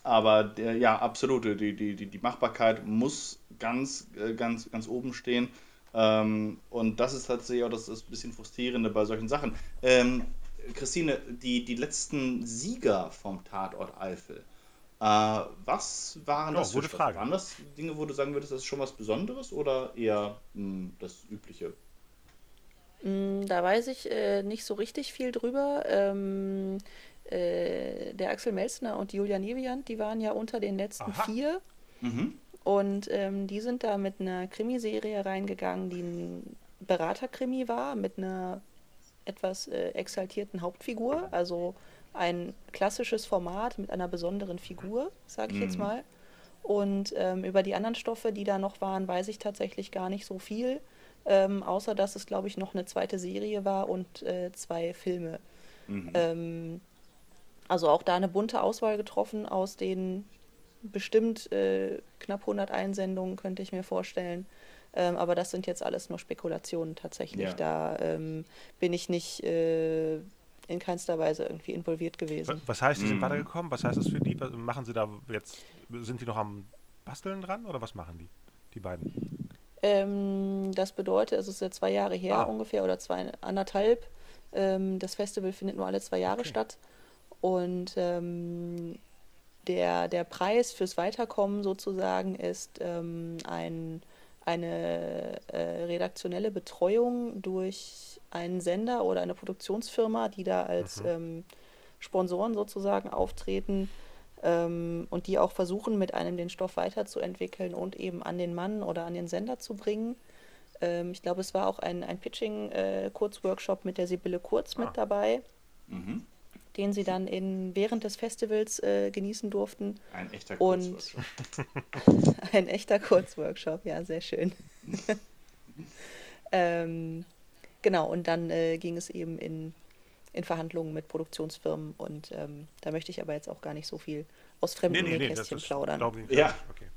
aber der, ja, absolut, die, die, die, die Machbarkeit muss ganz, äh, ganz, ganz oben stehen. Ähm, und das ist tatsächlich auch das, das bisschen frustrierende bei solchen Sachen. Christine, die, die letzten Sieger vom Tatort Eifel, äh, was waren oh, das gute Frage. Waren das Dinge, wo du sagen würdest, das ist schon was Besonderes oder eher mh, hm, das Übliche? Mm, da weiß ich äh, nicht so richtig viel drüber. Ähm, äh, der Axel Melzner und Julia Neviant, die waren ja unter den letzten Aha. vier. Mhm. Und ähm, die sind da mit einer Krimiserie reingegangen, die ein Beraterkrimi war, mit einer etwas äh, exaltierten Hauptfigur, also ein klassisches Format mit einer besonderen Figur, sage ich mhm. jetzt mal. Und ähm, über die anderen Stoffe, die da noch waren, weiß ich tatsächlich gar nicht so viel, ähm, außer dass es, glaube ich, noch eine zweite Serie war und äh, zwei Filme. Mhm. Ähm, also auch da eine bunte Auswahl getroffen aus den bestimmt äh, knapp 100 Einsendungen, könnte ich mir vorstellen. Ähm, aber das sind jetzt alles nur Spekulationen tatsächlich. Ja. Da ähm, bin ich nicht äh, in keinster Weise irgendwie involviert gewesen. Was heißt, die sind mhm. weitergekommen? Was heißt das für die? Was machen sie da jetzt? Sind die noch am Basteln dran oder was machen die, die beiden? Ähm, das bedeutet, es ist ja zwei Jahre her ah. ungefähr oder zwei, anderthalb. Ähm, das Festival findet nur alle zwei Jahre okay. statt. Und ähm, der, der Preis fürs Weiterkommen sozusagen ist ähm, ein, eine äh, redaktionelle Betreuung durch einen Sender oder eine Produktionsfirma, die da als mhm. ähm, Sponsoren sozusagen auftreten ähm, und die auch versuchen, mit einem den Stoff weiterzuentwickeln und eben an den Mann oder an den Sender zu bringen. Ähm, ich glaube, es war auch ein, ein Pitching-Kurzworkshop äh, mit der Sibylle Kurz ah. mit dabei. Mhm den sie dann in, während des Festivals äh, genießen durften. Ein echter Kurzworkshop. ein echter Kurzworkshop, ja, sehr schön. ähm, genau, und dann äh, ging es eben in in Verhandlungen mit Produktionsfirmen und ähm, da möchte ich aber jetzt auch gar nicht so viel aus fremden nee, nee, Nähkästchen nee, plaudern. ja. Okay.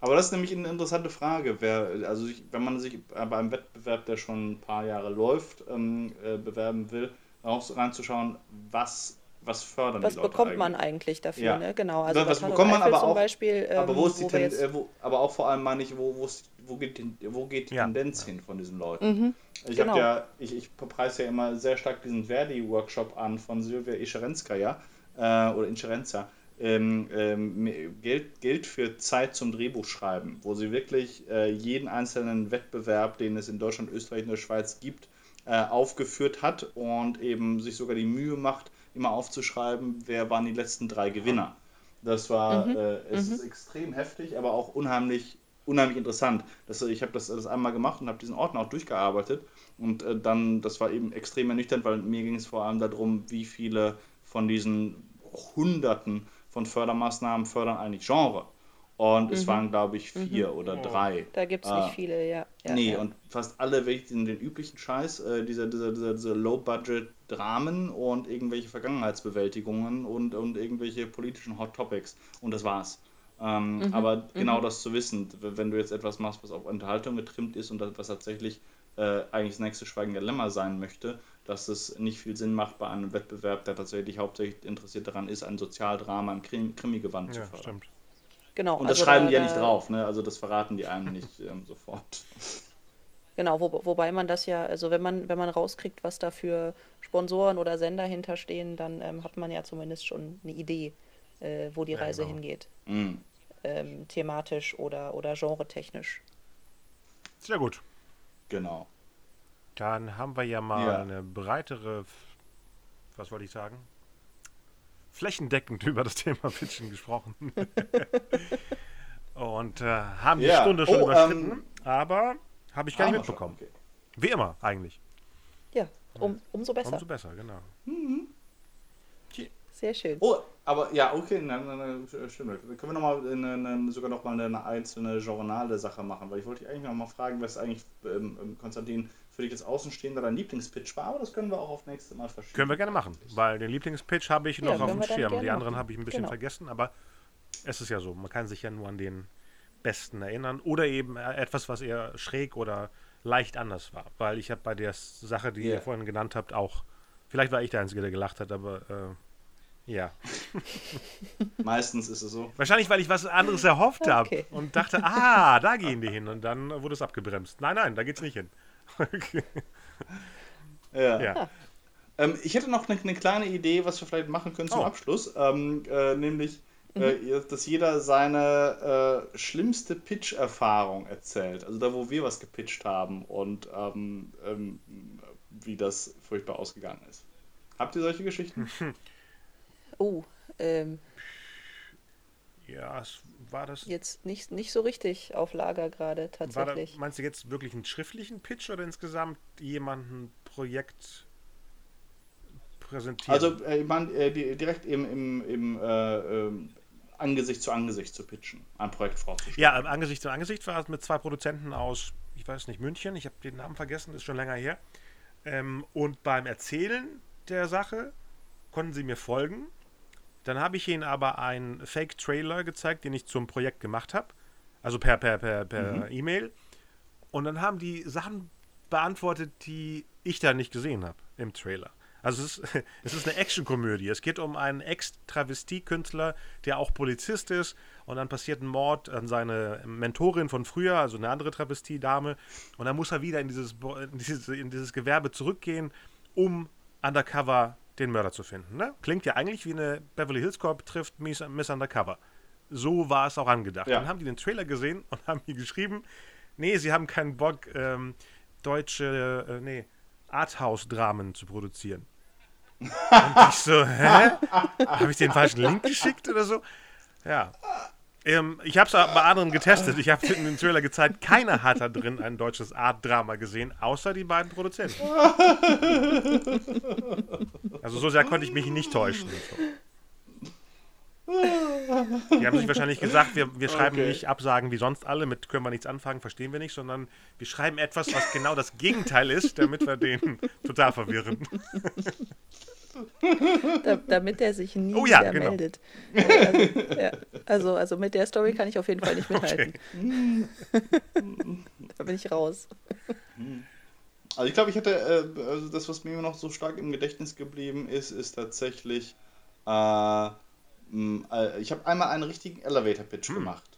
Aber das ist nämlich eine interessante Frage. Wer, also ich, wenn man sich bei einem Wettbewerb, der schon ein paar Jahre läuft, ähm, äh, bewerben will, auch reinzuschauen, was was fördern was die Leute bekommt man eigentlich dafür, ja. ne? Genau. Also was bekommt man aber auch, Beispiel, ähm, aber wo ist die Ten äh, wo, aber auch vor allem meine ich, wo, wo geht die, wo geht die ja. Tendenz hin von diesen Leuten? Mhm. Ich genau. ja, ich, ich preise ja immer sehr stark diesen Verdi-Workshop an von Sylvia Ischerenskaya äh, oder Inscherenza. Ähm, ähm, Geld, Geld für Zeit zum Drehbuchschreiben, wo sie wirklich äh, jeden einzelnen Wettbewerb, den es in Deutschland, Österreich und der Schweiz gibt, äh, aufgeführt hat und eben sich sogar die Mühe macht, immer aufzuschreiben, wer waren die letzten drei Gewinner. Das war, mhm. äh, es mhm. ist extrem heftig, aber auch unheimlich unheimlich interessant. Das, ich habe das, das einmal gemacht und habe diesen Ordner auch durchgearbeitet. Und äh, dann, das war eben extrem ernüchternd, weil mir ging es vor allem darum, wie viele von diesen Hunderten von Fördermaßnahmen fördern eigentlich Genre. Und mhm. es waren, glaube ich, vier mhm. oder drei. Da gibt es nicht äh, viele, ja. ja nee, ja. und fast alle wirklich in den üblichen Scheiß, äh, dieser, dieser, dieser, dieser Low-Budget-Dramen und irgendwelche Vergangenheitsbewältigungen und, und irgendwelche politischen Hot Topics. Und das war's. Ähm, mhm. Aber genau mhm. das zu wissen, wenn du jetzt etwas machst, was auf Unterhaltung getrimmt ist und was tatsächlich äh, eigentlich das nächste Schweigende Lämmer sein möchte, dass es nicht viel Sinn macht bei einem Wettbewerb, der tatsächlich hauptsächlich interessiert daran ist, ein Sozialdrama im Krim Krimi-Gewand ja, zu fördern. Stimmt. Genau, und das also schreiben da, die ja nicht drauf, ne? also das verraten die einem nicht ähm, sofort. Genau, wo, wobei man das ja, also wenn man, wenn man rauskriegt, was da für Sponsoren oder Sender hinterstehen, dann ähm, hat man ja zumindest schon eine Idee, äh, wo die ja, Reise genau. hingeht. Mhm ähm, thematisch oder, oder genretechnisch. Sehr gut. Genau. Dann haben wir ja mal ja. eine breitere, was wollte ich sagen? Flächendeckend über das Thema Pitchen gesprochen. Und äh, haben ja. die Stunde schon oh, überschritten, ähm, aber habe ich gar nicht mitbekommen. okay. Wie immer eigentlich. Ja, um, umso besser. Umso besser, genau. Mhm. Sehr schön. Oh, aber ja, okay, dann, dann, stimmt. Dann können wir noch mal eine, eine, sogar noch mal eine einzelne journale Sache machen, weil ich wollte dich eigentlich noch mal fragen, was eigentlich, ähm, ähm, Konstantin, für dich als Außenstehender dein Lieblingspitch war, aber das können wir auch auf nächste Mal verschieben. Können wir gerne machen, weil den Lieblingspitch habe ich noch ja, auf dem Schirm. Die anderen habe ich ein bisschen genau. vergessen, aber es ist ja so, man kann sich ja nur an den besten erinnern oder eben äh, etwas, was eher schräg oder leicht anders war, weil ich habe bei der Sache, die yeah. ihr vorhin genannt habt, auch, vielleicht war ich der Einzige, der gelacht hat, aber äh, ja. Meistens ist es so. Wahrscheinlich, weil ich was anderes erhofft okay. habe und dachte, ah, da gehen die hin. Und dann wurde es abgebremst. Nein, nein, da geht's nicht hin. Okay. Ja. ja. Ähm, ich hätte noch eine, eine, kleine Idee, was wir vielleicht machen können zum oh. Abschluss. Ähm, äh, nämlich, äh, mhm. äh, dass jeder seine äh, schlimmste Pitch-Erfahrung erzählt. Also da, wo wir was gepitcht haben und ähm, ähm wie das furchtbar ausgegangen ist. Habt ihr solche Geschichten? Oh, ähm. Ja, es war das. Jetzt nicht, nicht so richtig auf Lager gerade tatsächlich. Da, meinst du jetzt wirklich einen schriftlichen Pitch oder insgesamt jemanden Projekt präsentieren? Also, äh, ich meine, äh, direkt im, im, im äh, ähm, Angesicht zu Angesicht zu pitchen, ein Projekt vorzustellen. Ja, Angesicht zu Angesicht war es mit zwei Produzenten aus, ich weiß nicht, München, ich habe den Namen vergessen, ist schon länger her. Ähm, und beim Erzählen der Sache konnten sie mir folgen dann habe ich ihnen aber einen Fake-Trailer gezeigt, den ich zum Projekt gemacht habe. Also per, per, per, per mhm. E-Mail. Und dann haben die Sachen beantwortet, die ich da nicht gesehen habe im Trailer. Also es ist, es ist eine Actionkomödie. Es geht um einen Ex-Travestie-Künstler, der auch Polizist ist. Und dann passiert ein Mord an seine Mentorin von früher, also eine andere Travestie-Dame. Und dann muss er wieder in dieses, in dieses, in dieses Gewerbe zurückgehen, um undercover den Mörder zu finden. Ne? Klingt ja eigentlich wie eine Beverly Hills Cop trifft Miss, Miss Undercover. So war es auch angedacht. Ja. Dann haben die den Trailer gesehen und haben mir geschrieben, nee, sie haben keinen Bock, ähm, deutsche, äh, nee, Arthouse-Dramen zu produzieren. Und ich so, hä? Habe ich den falschen Link geschickt oder so? Ja. Ähm, ich habe es bei anderen getestet. Ich habe in den Trailer gezeigt, keiner hat da drin ein deutsches Art-Drama gesehen, außer die beiden Produzenten. Also so sehr konnte ich mich nicht täuschen. Die haben sich wahrscheinlich gesagt, wir, wir schreiben okay. nicht Absagen wie sonst alle, mit können wir nichts anfangen, verstehen wir nicht, sondern wir schreiben etwas, was genau das Gegenteil ist, damit wir den total verwirren. Da, damit er sich nie oh, ja, wieder genau. meldet. Also, ja, also, also, mit der Story kann ich auf jeden Fall nicht mithalten. Okay. da bin ich raus. Also ich glaube, ich hätte, äh, also das, was mir noch so stark im Gedächtnis geblieben ist, ist tatsächlich äh, äh, ich habe einmal einen richtigen Elevator-Pitch hm. gemacht.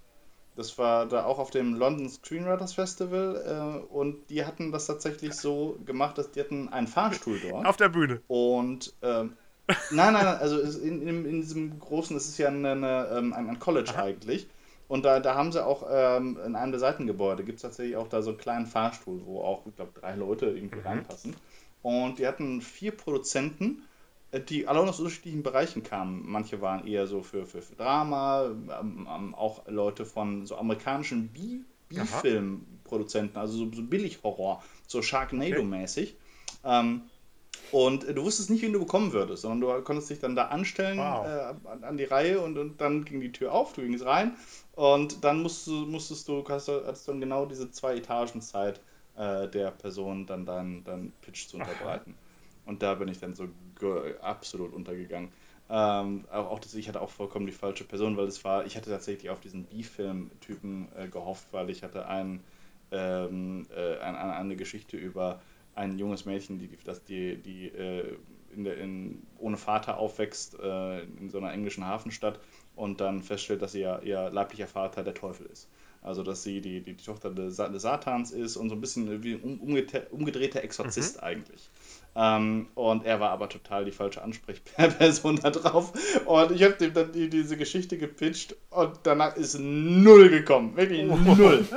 Das war da auch auf dem London Screenwriters Festival äh, und die hatten das tatsächlich so gemacht, dass die hatten einen Fahrstuhl dort. Auf der Bühne. Und ähm, nein, nein, nein, also in, in, in, diesem großen, das ist ja eine, eine, ähm, ein, ein College Aha. eigentlich. Und da, da haben sie auch ähm, in einem der Seitengebäude gibt es tatsächlich auch da so einen kleinen Fahrstuhl, wo auch, ich glaube, drei Leute irgendwie mhm. reinpassen. Und die hatten vier Produzenten die alle aus unterschiedlichen Bereichen kamen. Manche waren eher so für, für, für Drama, ähm, ähm auch Leute von so amerikanischen B-Film-Produzenten, also so, so Billig-Horror, so Sharknado-mäßig. Okay. Ähm, und du wusstest nicht, wen du bekommen würdest, sondern du konntest dich dann da anstellen wow. äh, an, an, die Reihe und, und dann ging die Tür auf, du gingst rein und dann musstest, musstest du, hast du, hattest dann genau diese zwei Etagen Zeit, äh, der Person dann deinen dein Pitch zu unterbreiten. Aha. Und da bin ich dann so absolut untergegangen. Ähm, auch das, ich hatte auch vollkommen die falsche Person, weil es war, ich hatte tatsächlich auf diesen B-Film-Typen äh, gehofft, weil ich hatte ein, ähm, äh, eine, eine Geschichte über ein junges Mädchen, die, das die, die äh, in der, in, ohne Vater aufwächst äh, in so einer englischen Hafenstadt und dann feststellt, dass ihr, ihr leiblicher Vater der Teufel ist. Also, dass sie die, die, die Tochter des, des, Satans ist und so ein bisschen wie ein umgedrehter Exorzist mhm. eigentlich. Ähm, und er war aber total die falsche Ansprechperson da drauf. Und ich habe dem dann die, diese Geschichte gepitcht und danach ist null gekommen. Wirklich oh. null.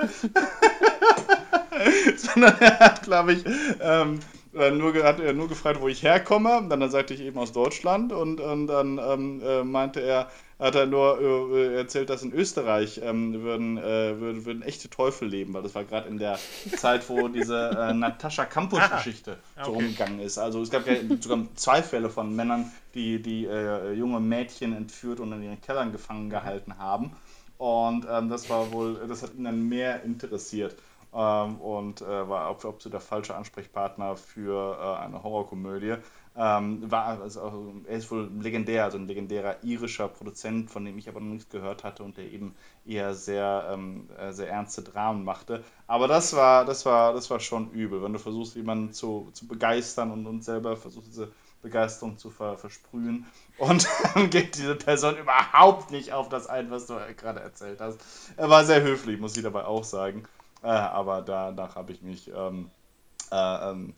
Sondern er hat, glaube ich, ähm, äh, nur, hat er nur gefragt, wo ich herkomme. Dann, dann sagte ich eben aus Deutschland und, und dann ähm, äh, meinte er, hat er nur äh, erzählt, dass in Österreich ähm, würden, äh, würden, würden, echte Teufel leben, weil das war gerade in der Zeit, wo diese äh, Natascha Campus-Geschichte ah, okay. so rumgegangen ist. Also es gab ja sogar zwei Fälle von Männern, die, die äh, junge Mädchen entführt und in ihren Kellern gefangen gehalten haben. Und ähm, das war wohl, das hat ihn dann mehr interessiert. Ähm, und äh, war absolut der falsche Ansprechpartner für äh, eine Horrorkomödie. Ähm, war, also, er ist wohl legendär, also ein legendärer irischer Produzent, von dem ich aber noch nichts gehört hatte und der eben eher sehr, ähm, äh, sehr ernste Dramen machte. Aber das war, das war, das war schon übel, wenn du versuchst, jemanden zu, zu begeistern und, und selber versuchst, diese Begeisterung zu ver, versprühen. Und dann geht diese Person überhaupt nicht auf das ein, was du gerade erzählt hast. Er war sehr höflich, muss ich dabei auch sagen. Äh, aber danach habe ich mich ähm, äh, ähm,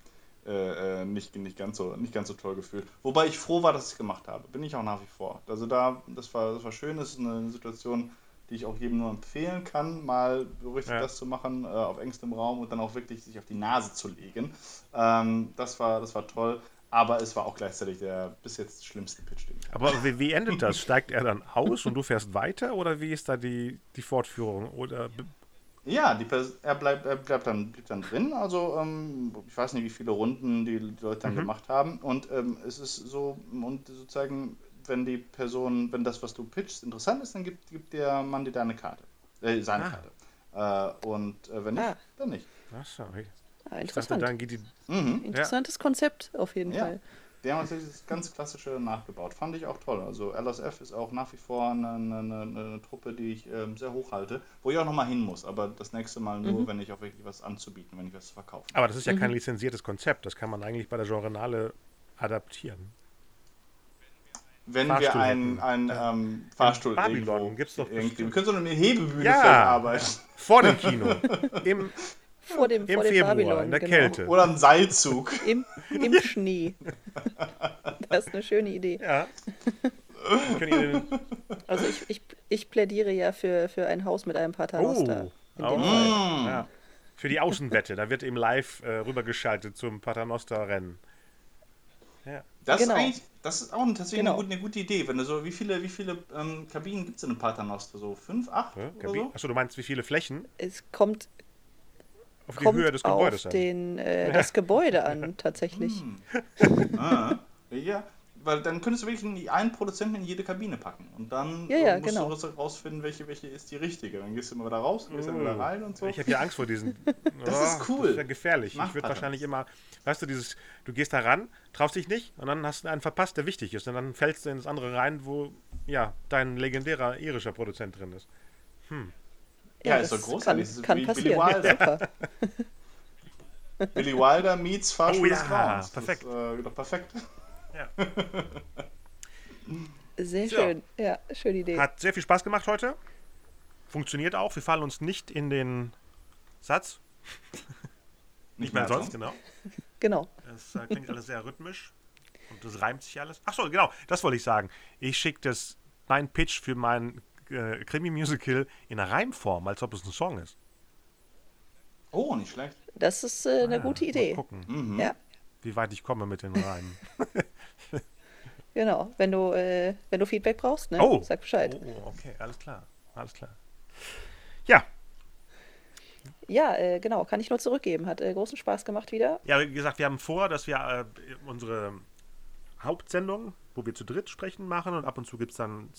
äh, äh, nicht, nicht, ganz so, nicht ganz so toll gefühlt. Wobei ich froh war, dass ich es gemacht habe. Bin ich auch nach wie vor. Also da, das war, das war schön. Das ist eine Situation, die ich auch jedem nur empfehlen kann, mal so richtig ja. das zu machen, äh, auf engstem Raum und dann auch wirklich sich auf die Nase zu legen. Ähm, das, war, das war toll. Aber es war auch gleichzeitig der bis jetzt schlimmste Pitch, den ich Aber wie, wie endet das? Steigt er dann aus und du fährst weiter oder wie ist da die, die Fortführung? Oder ja, die er bleibt, er bleibt dann, bleibt dann drin. Also ähm, ich weiß nicht, wie viele Runden die, die Leute dann mhm. gemacht haben. Und ähm, es ist so, und sozusagen, wenn die Person, wenn das, was du pitchst, interessant ist, dann gibt, gibt der Mann dir deine Karte. Äh, seine ah. Karte. Äh, und äh, wenn nicht, ah. dann nicht. Ach, sorry. Ah, interessant. Dachte, die... mhm. Interessantes ja. Konzept auf jeden ja. Fall. Die haben natürlich das ganz klassische nachgebaut. Fand ich auch toll. Also LSF ist auch nach wie vor eine, eine, eine, eine Truppe, die ich ähm, sehr hoch halte, wo ich auch nochmal hin muss. Aber das nächste Mal nur, mhm. wenn ich auch wirklich was anzubieten, wenn ich was zu verkaufen Aber das ist ja mhm. kein lizenziertes Konzept. Das kann man eigentlich bei der Genrenale adaptieren. Wenn wir Fahrstuhl einen, hätten. einen ähm, Fahrstuhl Babylon irgendwo, gibt's doch irgendwie. Wir können so eine Hebebühne Ja. arbeiten. Vor dem Kino. Im, Vor dem, im vor dem Februar, Babylon. in der genau. Kälte. Oder einen Seilzug. Im, Im Schnee. Das ist eine schöne Idee. Ja. Also ich, ich, ich plädiere ja für, für ein Haus mit einem oh, Paternoster. in auch, dem Mm. Fall. ja. Für die Außenwette. Da wird eben live äh, rübergeschaltet zum Paternoster-Rennen. Ja. Das Genau. ist das ist auch tatsächlich Genau. eine, gute, eine gute Idee. Wenn du so, wie viele, wie viele ähm, Kabinen gibt es in einem Paternoster? So fünf, acht Ja, oder so? Achso, du meinst, wie viele Flächen Es kommt, auf die kommt Höhe des auf Gebäudes an? den, äh, das Gebäude an, tatsächlich. Ah, ja, weil dann könntest du wirklich einen Produzenten in jede Kabine packen. Und dann Ja, ja, musst genau. du rausfinden, welche, welche ist die richtige. Dann gehst du immer wieder raus, gehst dann Oh. wieder rein und so. Ich habe ja Angst vor diesen. Das ist cool. Das wäre gefährlich. Mach ich würde wahrscheinlich immer, weißt du, dieses, du gehst da ran, traust dich nicht und dann hast du einen verpasst, der wichtig ist. Und dann fällst du ins andere rein, wo ja dein legendärer irischer Produzent drin ist. Ja, das ist doch großartig. Das Kann, ist kann wie Billy passieren. Ja, Wilder. Billy Wilder meets Fahrstuhl Oh des ja, Grauens. perfekt. Das äh, doch perfekt. Ja. Sehr So. schön. Ja, schöne Idee. Hat sehr viel Spaß gemacht heute. Funktioniert auch. Wir fallen uns nicht in den Satz. Nicht mehr sonst, genau. Genau. Es äh, klingt alles sehr rhythmisch und das reimt sich alles. Achso, genau, das wollte ich sagen. Ich schicke das mein Pitch für mein äh, Krimi-Musical in einer Reimform, als ob es ein Song ist. Oh, nicht schlecht. Das ist äh, eine Ah, gute mal Idee. gucken, Mhm. Ja, wie weit ich komme mit den Reimen. genau. Wenn du, äh, wenn du Feedback brauchst, ne? Oh, sag Bescheid. Oh, okay, alles klar. Alles klar. Ja, Ja, äh, genau. Kann ich nur zurückgeben. Hat äh, großen Spaß gemacht wieder. ja, wie gesagt, wir haben vor, dass wir äh, unsere Hauptsendung, wo wir zu dritt sprechen, machen und ab und zu gibt es dann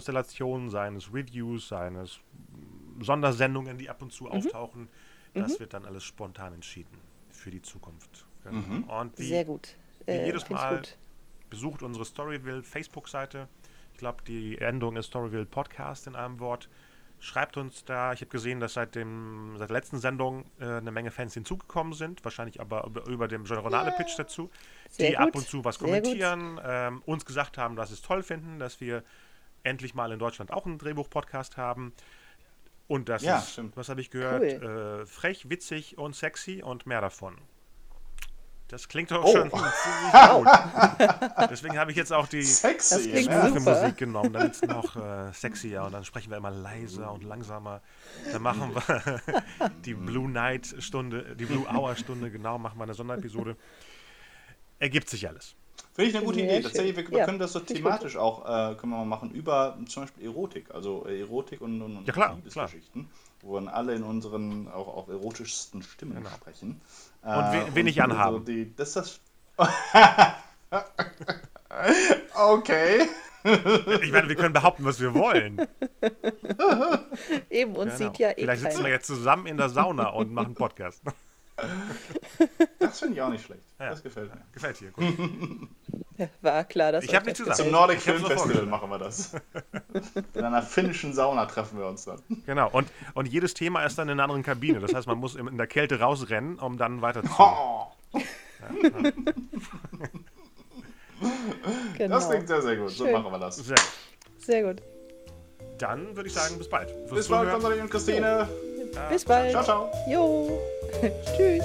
Zweier-Konstellationen, seines Reviews, seines Sondersendungen, die ab und Mhm. zu auftauchen. Das wird dann alles spontan entschieden für die Zukunft. Genau. Und wie, Sehr gut. wie Äh, jedes Mal gut. besucht unsere Storyville Facebook-Seite. Ich glaube, die Endung ist Storyville Podcast in einem Wort. Schreibt uns da. Ich habe gesehen, dass seit, dem, seit der letzten Sendung äh, eine Menge Fans hinzugekommen sind. Wahrscheinlich aber über, über dem Journale-Pitch dazu. Sehr die ab gut, und zu was sehr kommentieren. Ähm, uns gesagt haben, dass sie es toll finden, dass wir endlich mal in Deutschland auch einen Drehbuch-Podcast haben. Und das Ja, ist, stimmt. was habe ich gehört, Cool. äh, frech, witzig und sexy und mehr davon. Das klingt doch Oh. schon ziemlich gut. Deswegen habe ich jetzt auch die Sexy. Super. Musik genommen, damit es noch äh, sexier und dann sprechen wir immer leiser und langsamer. Dann machen wir die Blue Night Stunde, die Blue Hour Stunde, genau, machen wir eine Sonderepisode. Ergibt sich alles. Finde ich eine gute Idee. Tatsächlich, wir, wir Ja, können das so thematisch auch äh, können wir mal machen über zum Beispiel Erotik. Also äh, Erotik und, und Ja, klar, Liebesgeschichten, wo dann alle in unseren auch auf erotischsten Stimmen Genau. sprechen. Und wen- wen ich anhaben. So die, das ist das. okay. Ich meine, wir können behaupten, was wir wollen. Eben, uns Genau. sieht ja eh Vielleicht sitzen wir keiner. jetzt zusammen in der Sauna und machen Podcast. Das finde ich auch nicht schlecht. Ja. Das gefällt mir. Gefällt dir, gut. Ja, War klar, dass Ich euch hab das nichts gesagt. Zum. Nordic Ich Film so Festival machen wir das. In einer finnischen Sauna treffen wir uns dann. Genau. Und, und jedes Thema ist dann in einer anderen Kabine. Das heißt, man muss in der Kälte rausrennen, um dann weiter zu. Oh, Genau. das klingt sehr, sehr gut. So Schön. machen wir das. Sehr. Sehr gut. Dann würde ich sagen, bis bald. Fürs Bis bald. Konstantin und Christine. Bis bald. Ciao, ciao. Jo. Tschüss.